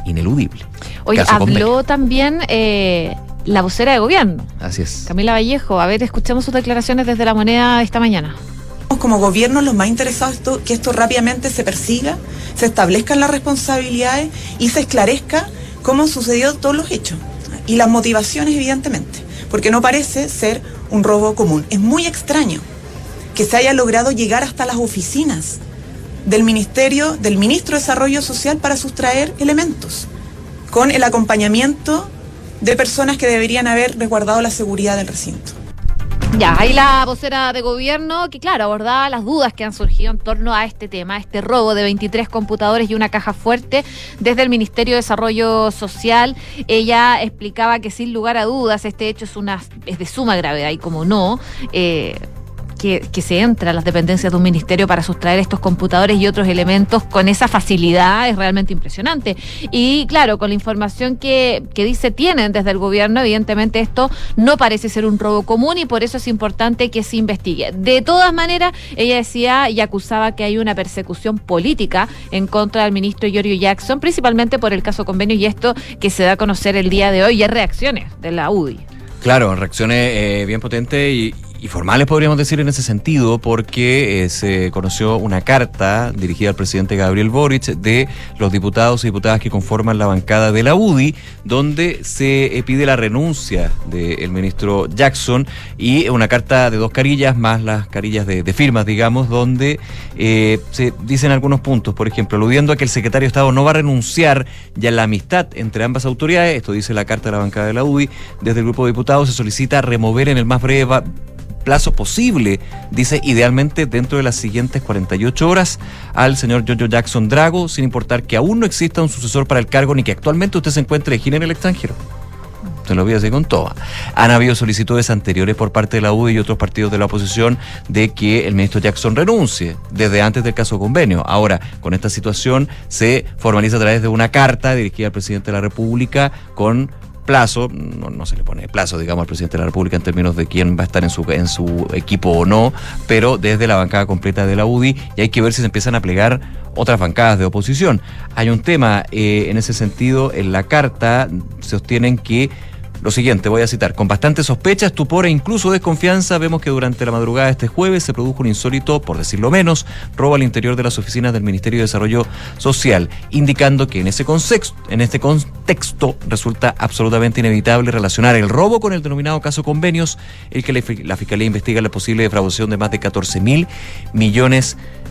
ineludible. Convenio. habló también eh, la vocera de gobierno, Así es. Camila Vallejo. A ver, escuchemos sus declaraciones desde la moneda esta mañana. como gobierno los más interesados esto- que esto rápidamente se persiga, se establezcan las responsabilidades y se esclarezca cómo sucedió todos los hechos y las motivaciones evidentemente, porque no parece ser un robo común. Es muy extraño que se haya logrado llegar hasta las oficinas del Ministerio, del Ministro de Desarrollo Social para sustraer elementos, con el acompañamiento de personas que deberían haber resguardado la seguridad del recinto. Ya, ahí la vocera de gobierno que, claro, abordaba las dudas que han surgido en torno a este tema, este robo de 23 computadores y una caja fuerte desde el Ministerio de Desarrollo Social. Ella explicaba que sin lugar a dudas este hecho es, una, es de suma gravedad y como no, eh, que, se entra a las dependencias de un ministerio para sustraer estos computadores y otros elementos con esa facilidad es realmente impresionante. Y claro, con la información que, que dice tienen desde el gobierno, evidentemente esto no parece ser un robo común y por eso es importante que se investigue. De todas maneras, ella decía y acusaba que hay una persecución política en contra del ministro Giorgio Jackson, principalmente por el caso convenio y esto que se da a conocer el día de hoy y hay reacciones de la UDI. Claro, reacciones eh, bien potentes y, y formales podríamos decir en ese sentido, porque eh, se conoció una carta dirigida al presidente Gabriel Boric de los diputados y diputadas que conforman la bancada de la UDI, donde se eh, pide la renuncia del ministro Jackson y una carta de dos carillas más las carillas de, firmas, digamos, donde eh, se dicen algunos puntos, por ejemplo, aludiendo a que el secretario de Estado no va a renunciar ya la amistad entre ambas autoridades, esto dice la carta de la bancada de la UDI, desde el grupo de diputados se solicita remover en el más breve plazo posible, dice idealmente dentro de las siguientes 48 horas al señor Giorgio Jackson Drago, sin importar que aún no exista un sucesor para el cargo ni que actualmente usted se encuentre de gira en el extranjero. Se lo voy a decir con. Han habido solicitudes anteriores por parte de la UDI y otros partidos de la oposición de que el ministro Jackson renuncie desde antes del caso convenio. Ahora, con esta situación se formaliza a través de una carta dirigida al presidente de la República con plazo, no, no se le pone plazo, digamos, al presidente de la República en términos de quién va a estar en su, en su equipo o no, pero desde la bancada completa de la UDI y hay que ver si se empiezan a plegar otras bancadas de oposición. Hay un tema eh, en ese sentido, en la carta se sostienen que lo siguiente, voy a citar, con bastante sospecha, estupor e incluso desconfianza, vemos que durante la madrugada de este jueves se produjo un insólito, por decirlo menos, robo al interior de las oficinas del Ministerio de Desarrollo Social, indicando que en ese contexto, en este contexto resulta absolutamente inevitable relacionar el robo con el denominado caso convenios, el que la Fiscalía investiga la posible defraudación de más de 14 mil millones de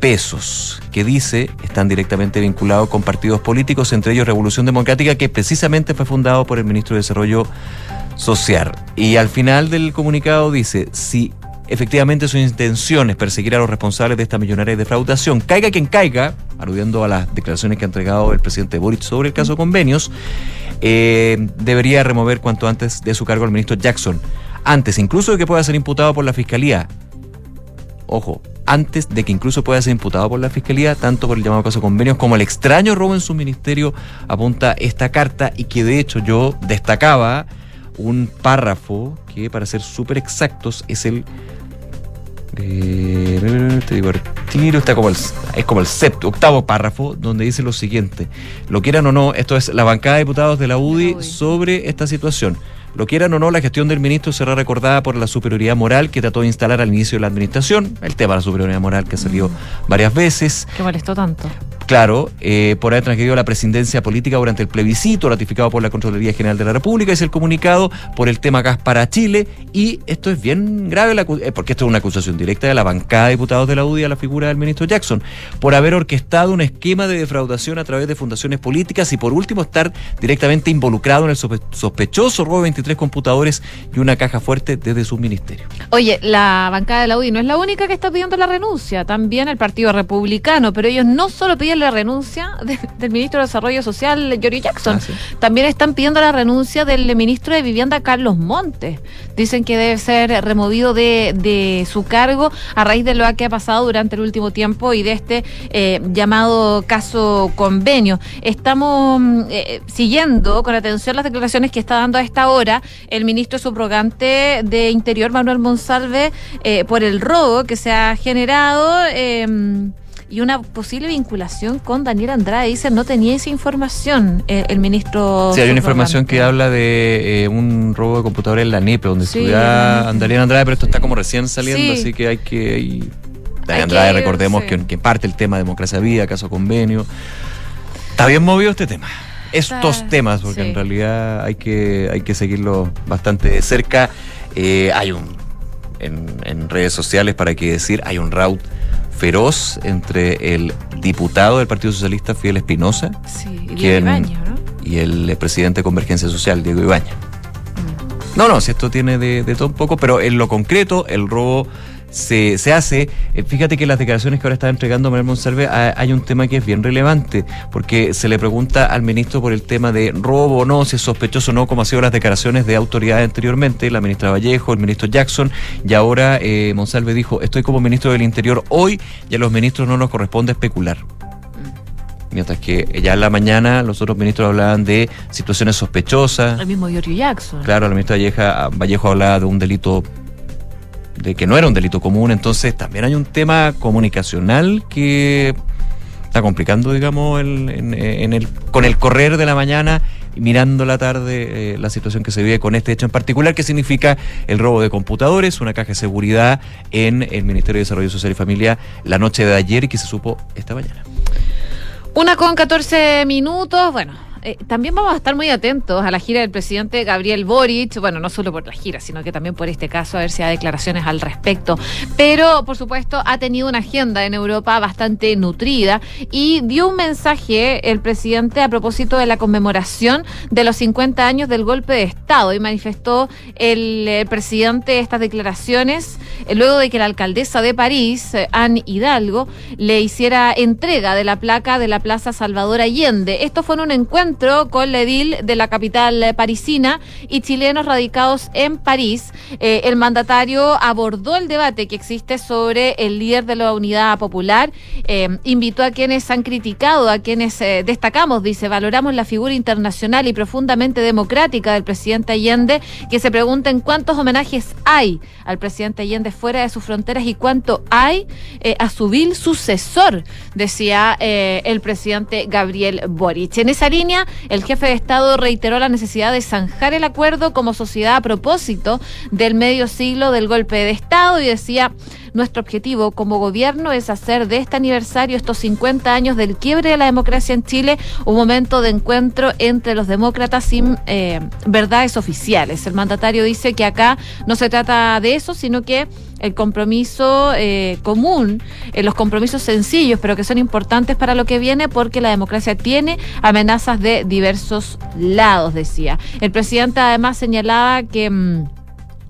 pesos que dice están directamente vinculados con partidos políticos, entre ellos Revolución Democrática, que precisamente fue fundado por el ministro de Desarrollo Social. Y al final del comunicado dice, si efectivamente su intención es perseguir a los responsables de esta millonaria defraudación, caiga quien caiga, aludiendo a las declaraciones que ha entregado el presidente Boric sobre el caso convenios, eh, debería remover cuanto antes de su cargo al ministro Jackson, antes incluso de que pueda ser imputado por la Fiscalía ojo, antes de que incluso pueda ser imputado por la Fiscalía, tanto por el llamado caso convenios como el extraño robo en su ministerio, apunta esta carta y que de hecho yo destacaba un párrafo que para ser súper exactos es el... eh, te digo, tiro, está como el, es como el séptimo, octavo párrafo, donde dice lo siguiente. Lo quieran o no, esto es la bancada de diputados de la UDI sobre esta situación. Lo quieran o no, la gestión del ministro será recordada por la superioridad moral que trató de instalar al inicio de la administración. El tema de la superioridad moral que salió varias veces. ¿Qué molestó tanto? Claro, eh, por haber transgredido la presidencia política durante el plebiscito ratificado por la Contraloría General de la República, es el comunicado por el tema gas para Chile, y esto es bien grave, la eh, porque esto es una acusación directa de la bancada de diputados de la UDI a la figura del ministro Jackson, por haber orquestado un esquema de defraudación a través de fundaciones políticas y por último estar directamente involucrado en el sospe- sospechoso robo de 23 183 computadores y una caja fuerte desde su ministerio. Oye, la bancada de la UDI no es la única que está pidiendo la renuncia, también el Partido Republicano, pero ellos no solo piden la renuncia de- del ministro de Desarrollo Social, Jory Jackson, Ah, sí. también están pidiendo la renuncia del ministro de Vivienda, Carlos Montes. Dicen que debe ser removido de, de su cargo a raíz de lo que ha pasado durante el último tiempo y de este eh, llamado caso convenio. Estamos mm, eh, siguiendo con atención las declaraciones que está dando a esta hora el ministro subrogante de Interior, Manuel Monsalve, eh, por el robo que se ha generado. eh, y una posible vinculación con Daniel Andrade. Dicen, no tenía esa información eh, el ministro. Sí, hay una información que habla de eh, un robo de computadores en la NEPE, donde Sí, estudia la- Andalina Andrade, pero esto está como recién saliendo, Sí. así que hay que... y- Daniel Hay Andrade, que- recordemos que, que parte el tema de democracia viva, caso convenio. Está bien movido este tema. Estos temas, porque sí. en realidad hay que, hay que seguirlo bastante de cerca. Eh, hay un, en, en redes sociales, para qué decir, hay un rout feroz entre el diputado del Partido Socialista, Fidel Espinosa, Sí, y quien- ¿no? y el presidente de Convergencia Social, Diego Ibañez. No, no, si esto tiene de, de todo un poco, pero en lo concreto, el robo se, se hace. eh, fíjate que las declaraciones que ahora está entregando Manuel Monsalve, ha- hay un tema que es bien relevante, porque se le pregunta al ministro por el tema de robo o no, si es sospechoso o no, como han sido las declaraciones de autoridades anteriormente, la ministra Vallejo, el ministro Jackson, y ahora eh, Monsalve dijo, estoy como ministro del Interior hoy y a los ministros no nos corresponde especular. Mientras que ya en la mañana los otros ministros hablaban de situaciones sospechosas. El mismo Giorgio Jackson. Claro, la ministra Valleja, Vallejo hablaba de un delito, de que no era un delito común, entonces también hay un tema comunicacional que está complicando, digamos, el- con el correr de la mañana y mirando la tarde eh, la situación que se vive con este hecho en particular, que significa el robo de computadores, una caja de seguridad en el Ministerio de Desarrollo Social y Familia la noche de ayer y que se supo esta mañana. Una con 14 minutos. Bueno, eh, también vamos a estar muy atentos a la gira del presidente Gabriel Boric. Bueno, no solo por la gira, sino que también por este caso, a ver si hay declaraciones al respecto. Pero, por supuesto, ha tenido una agenda en Europa bastante nutrida y dio un mensaje el presidente a propósito de la conmemoración de los 50 años del golpe de Estado y manifestó el, eh, presidente estas declaraciones eh, luego de que la alcaldesa de París, eh, Anne Hidalgo, le hiciera entrega de la placa de la Plaza Salvador Allende. Esto fue en un encuentro con la edil de la capital parisina y chilenos radicados en París. Eh, el mandatario abordó el debate que existe sobre el líder de la Unidad Popular, eh, invitó a quienes han criticado, a quienes eh, destacamos, dice, valoramos la figura internacional y profundamente democrática del presidente Allende, que se pregunten cuántos homenajes hay al presidente Allende fuera de sus fronteras y cuánto hay a su vil sucesor, decía el presidente Gabriel Boric. En esa línea, el jefe de Estado reiteró la necesidad de zanjar el acuerdo como sociedad a propósito del medio siglo del golpe de Estado y decía, nuestro objetivo como gobierno es hacer de este aniversario, estos 50 años del quiebre de la democracia en Chile, un momento de encuentro entre los demócratas sin eh, verdades oficiales. El mandatario dice que acá no se trata de eso, sino que el compromiso eh, común, eh, los compromisos sencillos, pero que son importantes para lo que viene, porque la democracia tiene amenazas de diversos lados, decía. El presidente además señalaba que... mm,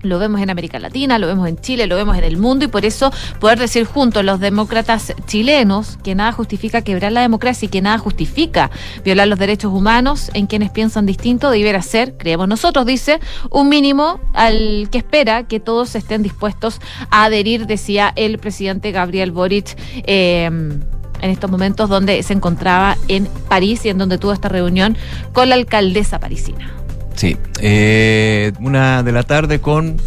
lo vemos en América Latina, lo vemos en Chile, lo vemos en el mundo y por eso poder decir juntos los demócratas chilenos que nada justifica quebrar la democracia y que nada justifica violar los derechos humanos en quienes piensan distinto debiera ser, creemos nosotros, dice, un mínimo al que espera que todos estén dispuestos a adherir, decía el presidente Gabriel Boric. eh, en estos momentos donde se encontraba en París y en donde tuvo esta reunión con la alcaldesa parisina. Sí, eh, una de la tarde con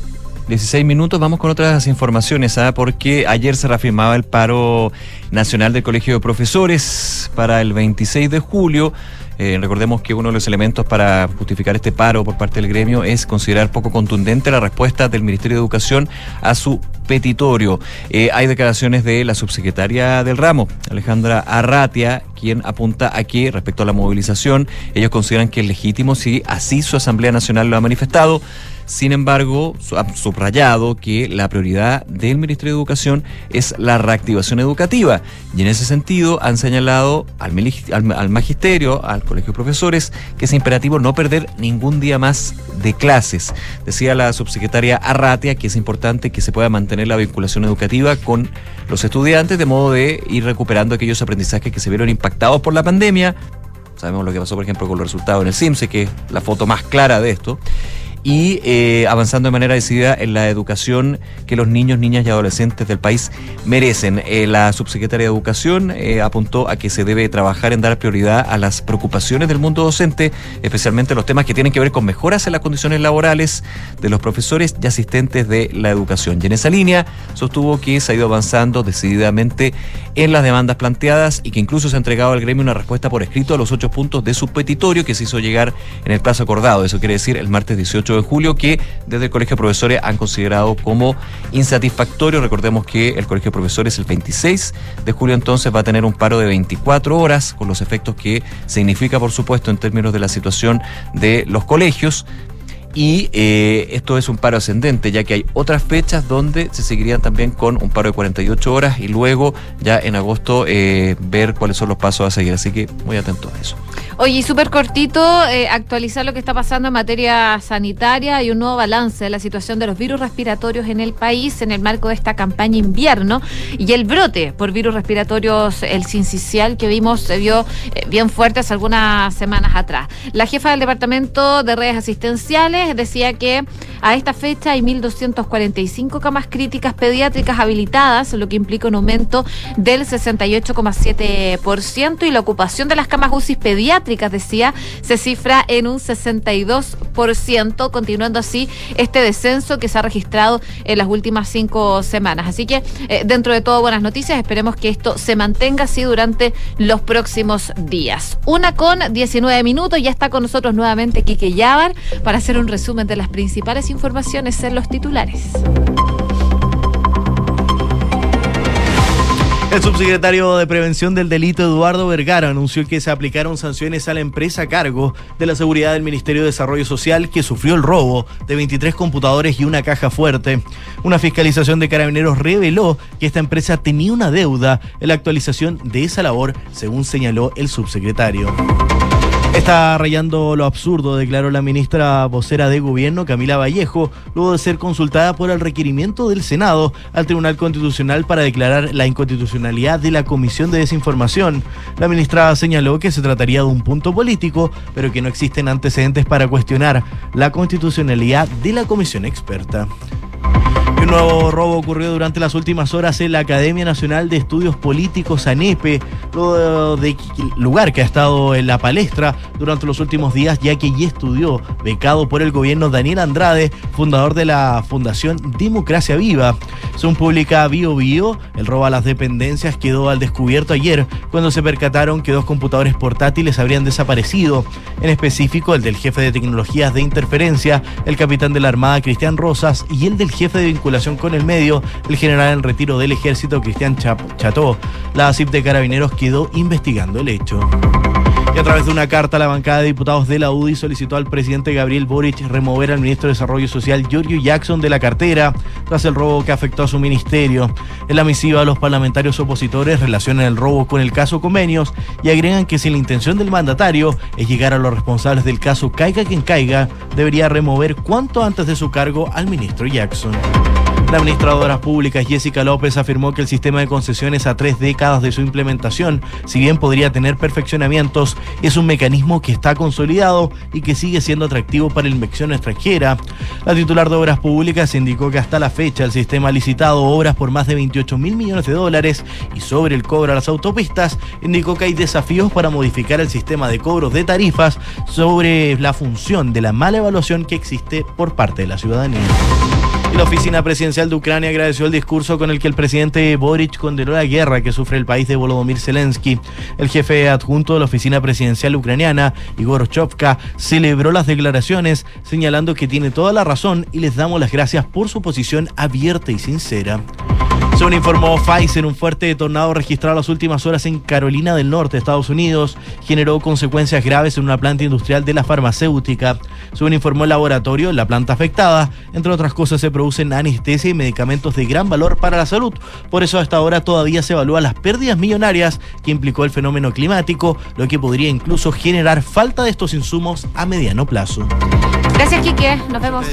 16 minutos. Vamos con otras informaciones, ¿ah? porque ayer se reafirmaba el paro nacional del Colegio de Profesores para el 26 de julio. Eh, recordemos que uno de los elementos para justificar este paro por parte del gremio es considerar poco contundente la respuesta del Ministerio de Educación a su petitorio. Eh, hay declaraciones de la subsecretaria del ramo, Alejandra Arratia, quien apunta a que respecto a la movilización, ellos consideran que es legítimo si así su Asamblea Nacional lo ha manifestado. Sin embargo, ha subrayado que la prioridad del Ministerio de Educación es la reactivación educativa. Y en ese sentido han señalado al- al magisterio, al colegio de profesores, que es imperativo no perder ningún día más de clases. Decía la subsecretaria Arratia que es importante que se pueda mantener la vinculación educativa con los estudiantes de modo de ir recuperando aquellos aprendizajes que se vieron impactados por la pandemia. Sabemos lo que pasó, por ejemplo, con los resultados en el CIMSE, que es la foto más clara de esto. Y eh, avanzando de manera decidida en la educación que los niños, niñas y adolescentes del país merecen. Eh, la subsecretaria de Educación eh, apuntó a que se debe trabajar en dar prioridad a las preocupaciones del mundo docente, especialmente los temas que tienen que ver con mejoras en las condiciones laborales de los profesores y asistentes de la educación. Y en esa línea sostuvo que se ha ido avanzando decididamente en las demandas planteadas y que incluso se ha entregado al gremio una respuesta por escrito a los ocho puntos de su petitorio que se hizo llegar en el plazo acordado. Eso quiere decir el martes 18 de julio, que desde el Colegio de Profesores han considerado como insatisfactorio. Recordemos que el Colegio de Profesores el 26 de julio entonces va a tener un paro de 24 horas, con los efectos que significa, por supuesto, en términos de la situación de los colegios. Y eh, esto es un paro ascendente, ya que hay otras fechas donde se seguirían también con un paro de 48 horas y luego ya en agosto eh, ver cuáles son los pasos a seguir. Así que muy atentos a eso. Oye, y súper cortito, eh, actualizar lo que está pasando en materia sanitaria y un nuevo balance de la situación de los virus respiratorios en el país en el marco de esta campaña invierno y el brote por virus respiratorios, el sincicial que vimos se vio bien fuerte hace algunas semanas atrás. La jefa del Departamento de Redes Asistenciales decía que a esta fecha hay 1.245 camas críticas pediátricas habilitadas, lo que implica un aumento del 68,7% y la ocupación de las camas UCI pediátricas, decía, se cifra en un 62%, continuando así este descenso que se ha registrado en las últimas cinco semanas. Así que, eh, dentro de todo, buenas noticias. Esperemos que esto se mantenga así durante los próximos días. Una con 19 minutos, ya está con nosotros nuevamente Quique Yavar para hacer un resumen de las principales informaciones en los titulares. El subsecretario de Prevención del Delito, Eduardo Vergara, anunció que se aplicaron sanciones a la empresa a cargo de la seguridad del Ministerio de Desarrollo Social que sufrió el robo de 23 computadores y una caja fuerte. Una fiscalización de carabineros reveló que esta empresa tenía una deuda en la actualización de esa labor, según señaló el subsecretario. Está rayando lo absurdo, declaró la ministra vocera de gobierno, Camila Vallejo, luego de ser consultada por el requerimiento del Senado al Tribunal Constitucional para declarar la inconstitucionalidad de la Comisión de Desinformación. La ministra señaló que se trataría de un punto político, pero que no existen antecedentes para cuestionar la constitucionalidad de la comisión experta. Un nuevo robo ocurrió durante las últimas horas en la Academia Nacional de Estudios Políticos ANEPE, lugar que ha estado en la palestra durante los últimos días, ya que allí estudió, becado por el gobierno Daniel Andrade, fundador de la Fundación Democracia Viva. Según publica Bio Bio, el robo a las dependencias quedó al descubierto ayer, cuando se percataron que dos computadores portátiles habrían desaparecido, en específico el del jefe de tecnologías de interferencia, el capitán de la Armada Cristian Rosas, y el del jefe de vinculación con el medio, el general en retiro del ejército Cristian Chap- Cható. La CIP de Carabineros quedó investigando el hecho. Y a través de una carta, la bancada de diputados de la UDI solicitó al presidente Gabriel Boric remover al ministro de Desarrollo Social Giorgio Jackson de la cartera tras el robo que afectó a su ministerio. En la misiva, los parlamentarios opositores relacionan el robo con el caso Convenios y agregan que si la intención del mandatario es llegar a los responsables del caso caiga quien caiga, debería remover cuanto antes de su cargo al ministro Jackson. La ministra de Obras Públicas, Jessica López, afirmó que el sistema de concesiones a tres décadas de su implementación, si bien podría tener perfeccionamientos, es un mecanismo que está consolidado y que sigue siendo atractivo para la inversión extranjera. La titular de Obras Públicas indicó que hasta la fecha el sistema ha licitado obras por más de 28 mil millones de dólares y sobre el cobro a las autopistas, indicó que hay desafíos para modificar el sistema de cobros de tarifas sobre la función de la mala evaluación que existe por parte de la ciudadanía. La oficina presidencial de Ucrania agradeció el discurso con el que el presidente Boric condenó la guerra que sufre el país de Volodymyr Zelensky. El jefe adjunto de la oficina presidencial ucraniana, Igor Chovka, celebró las declaraciones, señalando que tiene toda la razón y les damos las gracias por su posición abierta y sincera. Según informó Pfizer, un fuerte tornado registrado las últimas horas en Carolina del Norte, Estados Unidos, generó consecuencias graves en una planta industrial de la farmacéutica. Según informó el laboratorio, la planta afectada, entre otras cosas, se producen anestesia y medicamentos de gran valor para la salud. Por eso hasta ahora todavía se evalúan las pérdidas millonarias que implicó el fenómeno climático, lo que podría incluso generar falta de estos insumos a mediano plazo. Gracias, Quique. Nos vemos.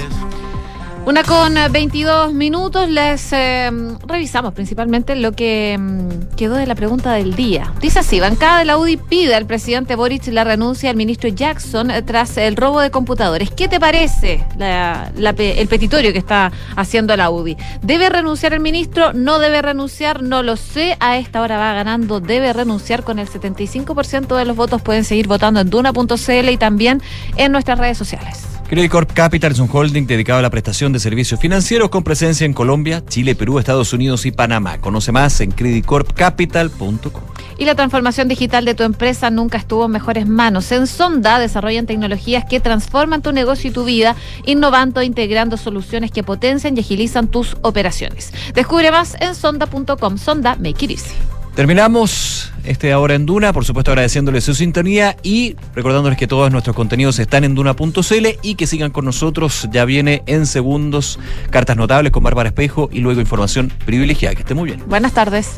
Una con eh, 22 minutos, les eh, revisamos principalmente lo que mm, quedó de la pregunta del día. Dice así, bancada de la UDI pide al presidente Boric la renuncia al ministro Jackson eh, tras el robo de computadores. ¿Qué te parece la- la el petitorio que está haciendo la UDI? ¿Debe renunciar el ministro? ¿No debe renunciar? No lo sé. A esta hora va ganando, debe renunciar con el 75% de los votos. Pueden seguir votando en duna.cl y también en nuestras redes sociales. Credit Corp Capital es un holding dedicado a la prestación de servicios financieros con presencia en Colombia, Chile, Perú, Estados Unidos y Panamá. Conoce más en creditcorpcapital.com. Y la transformación digital de tu empresa nunca estuvo en mejores manos. En Sonda desarrollan tecnologías que transforman tu negocio y tu vida, innovando e integrando soluciones que potencian y agilizan tus operaciones. Descubre más en sonda.com. Sonda, make it easy. Terminamos este ahora en Duna, por supuesto agradeciéndoles su sintonía y recordándoles que todos nuestros contenidos están en duna.cl y que sigan con nosotros. Ya viene en segundos cartas notables con Bárbara Espejo y luego información privilegiada. Que esté muy bien. Buenas tardes.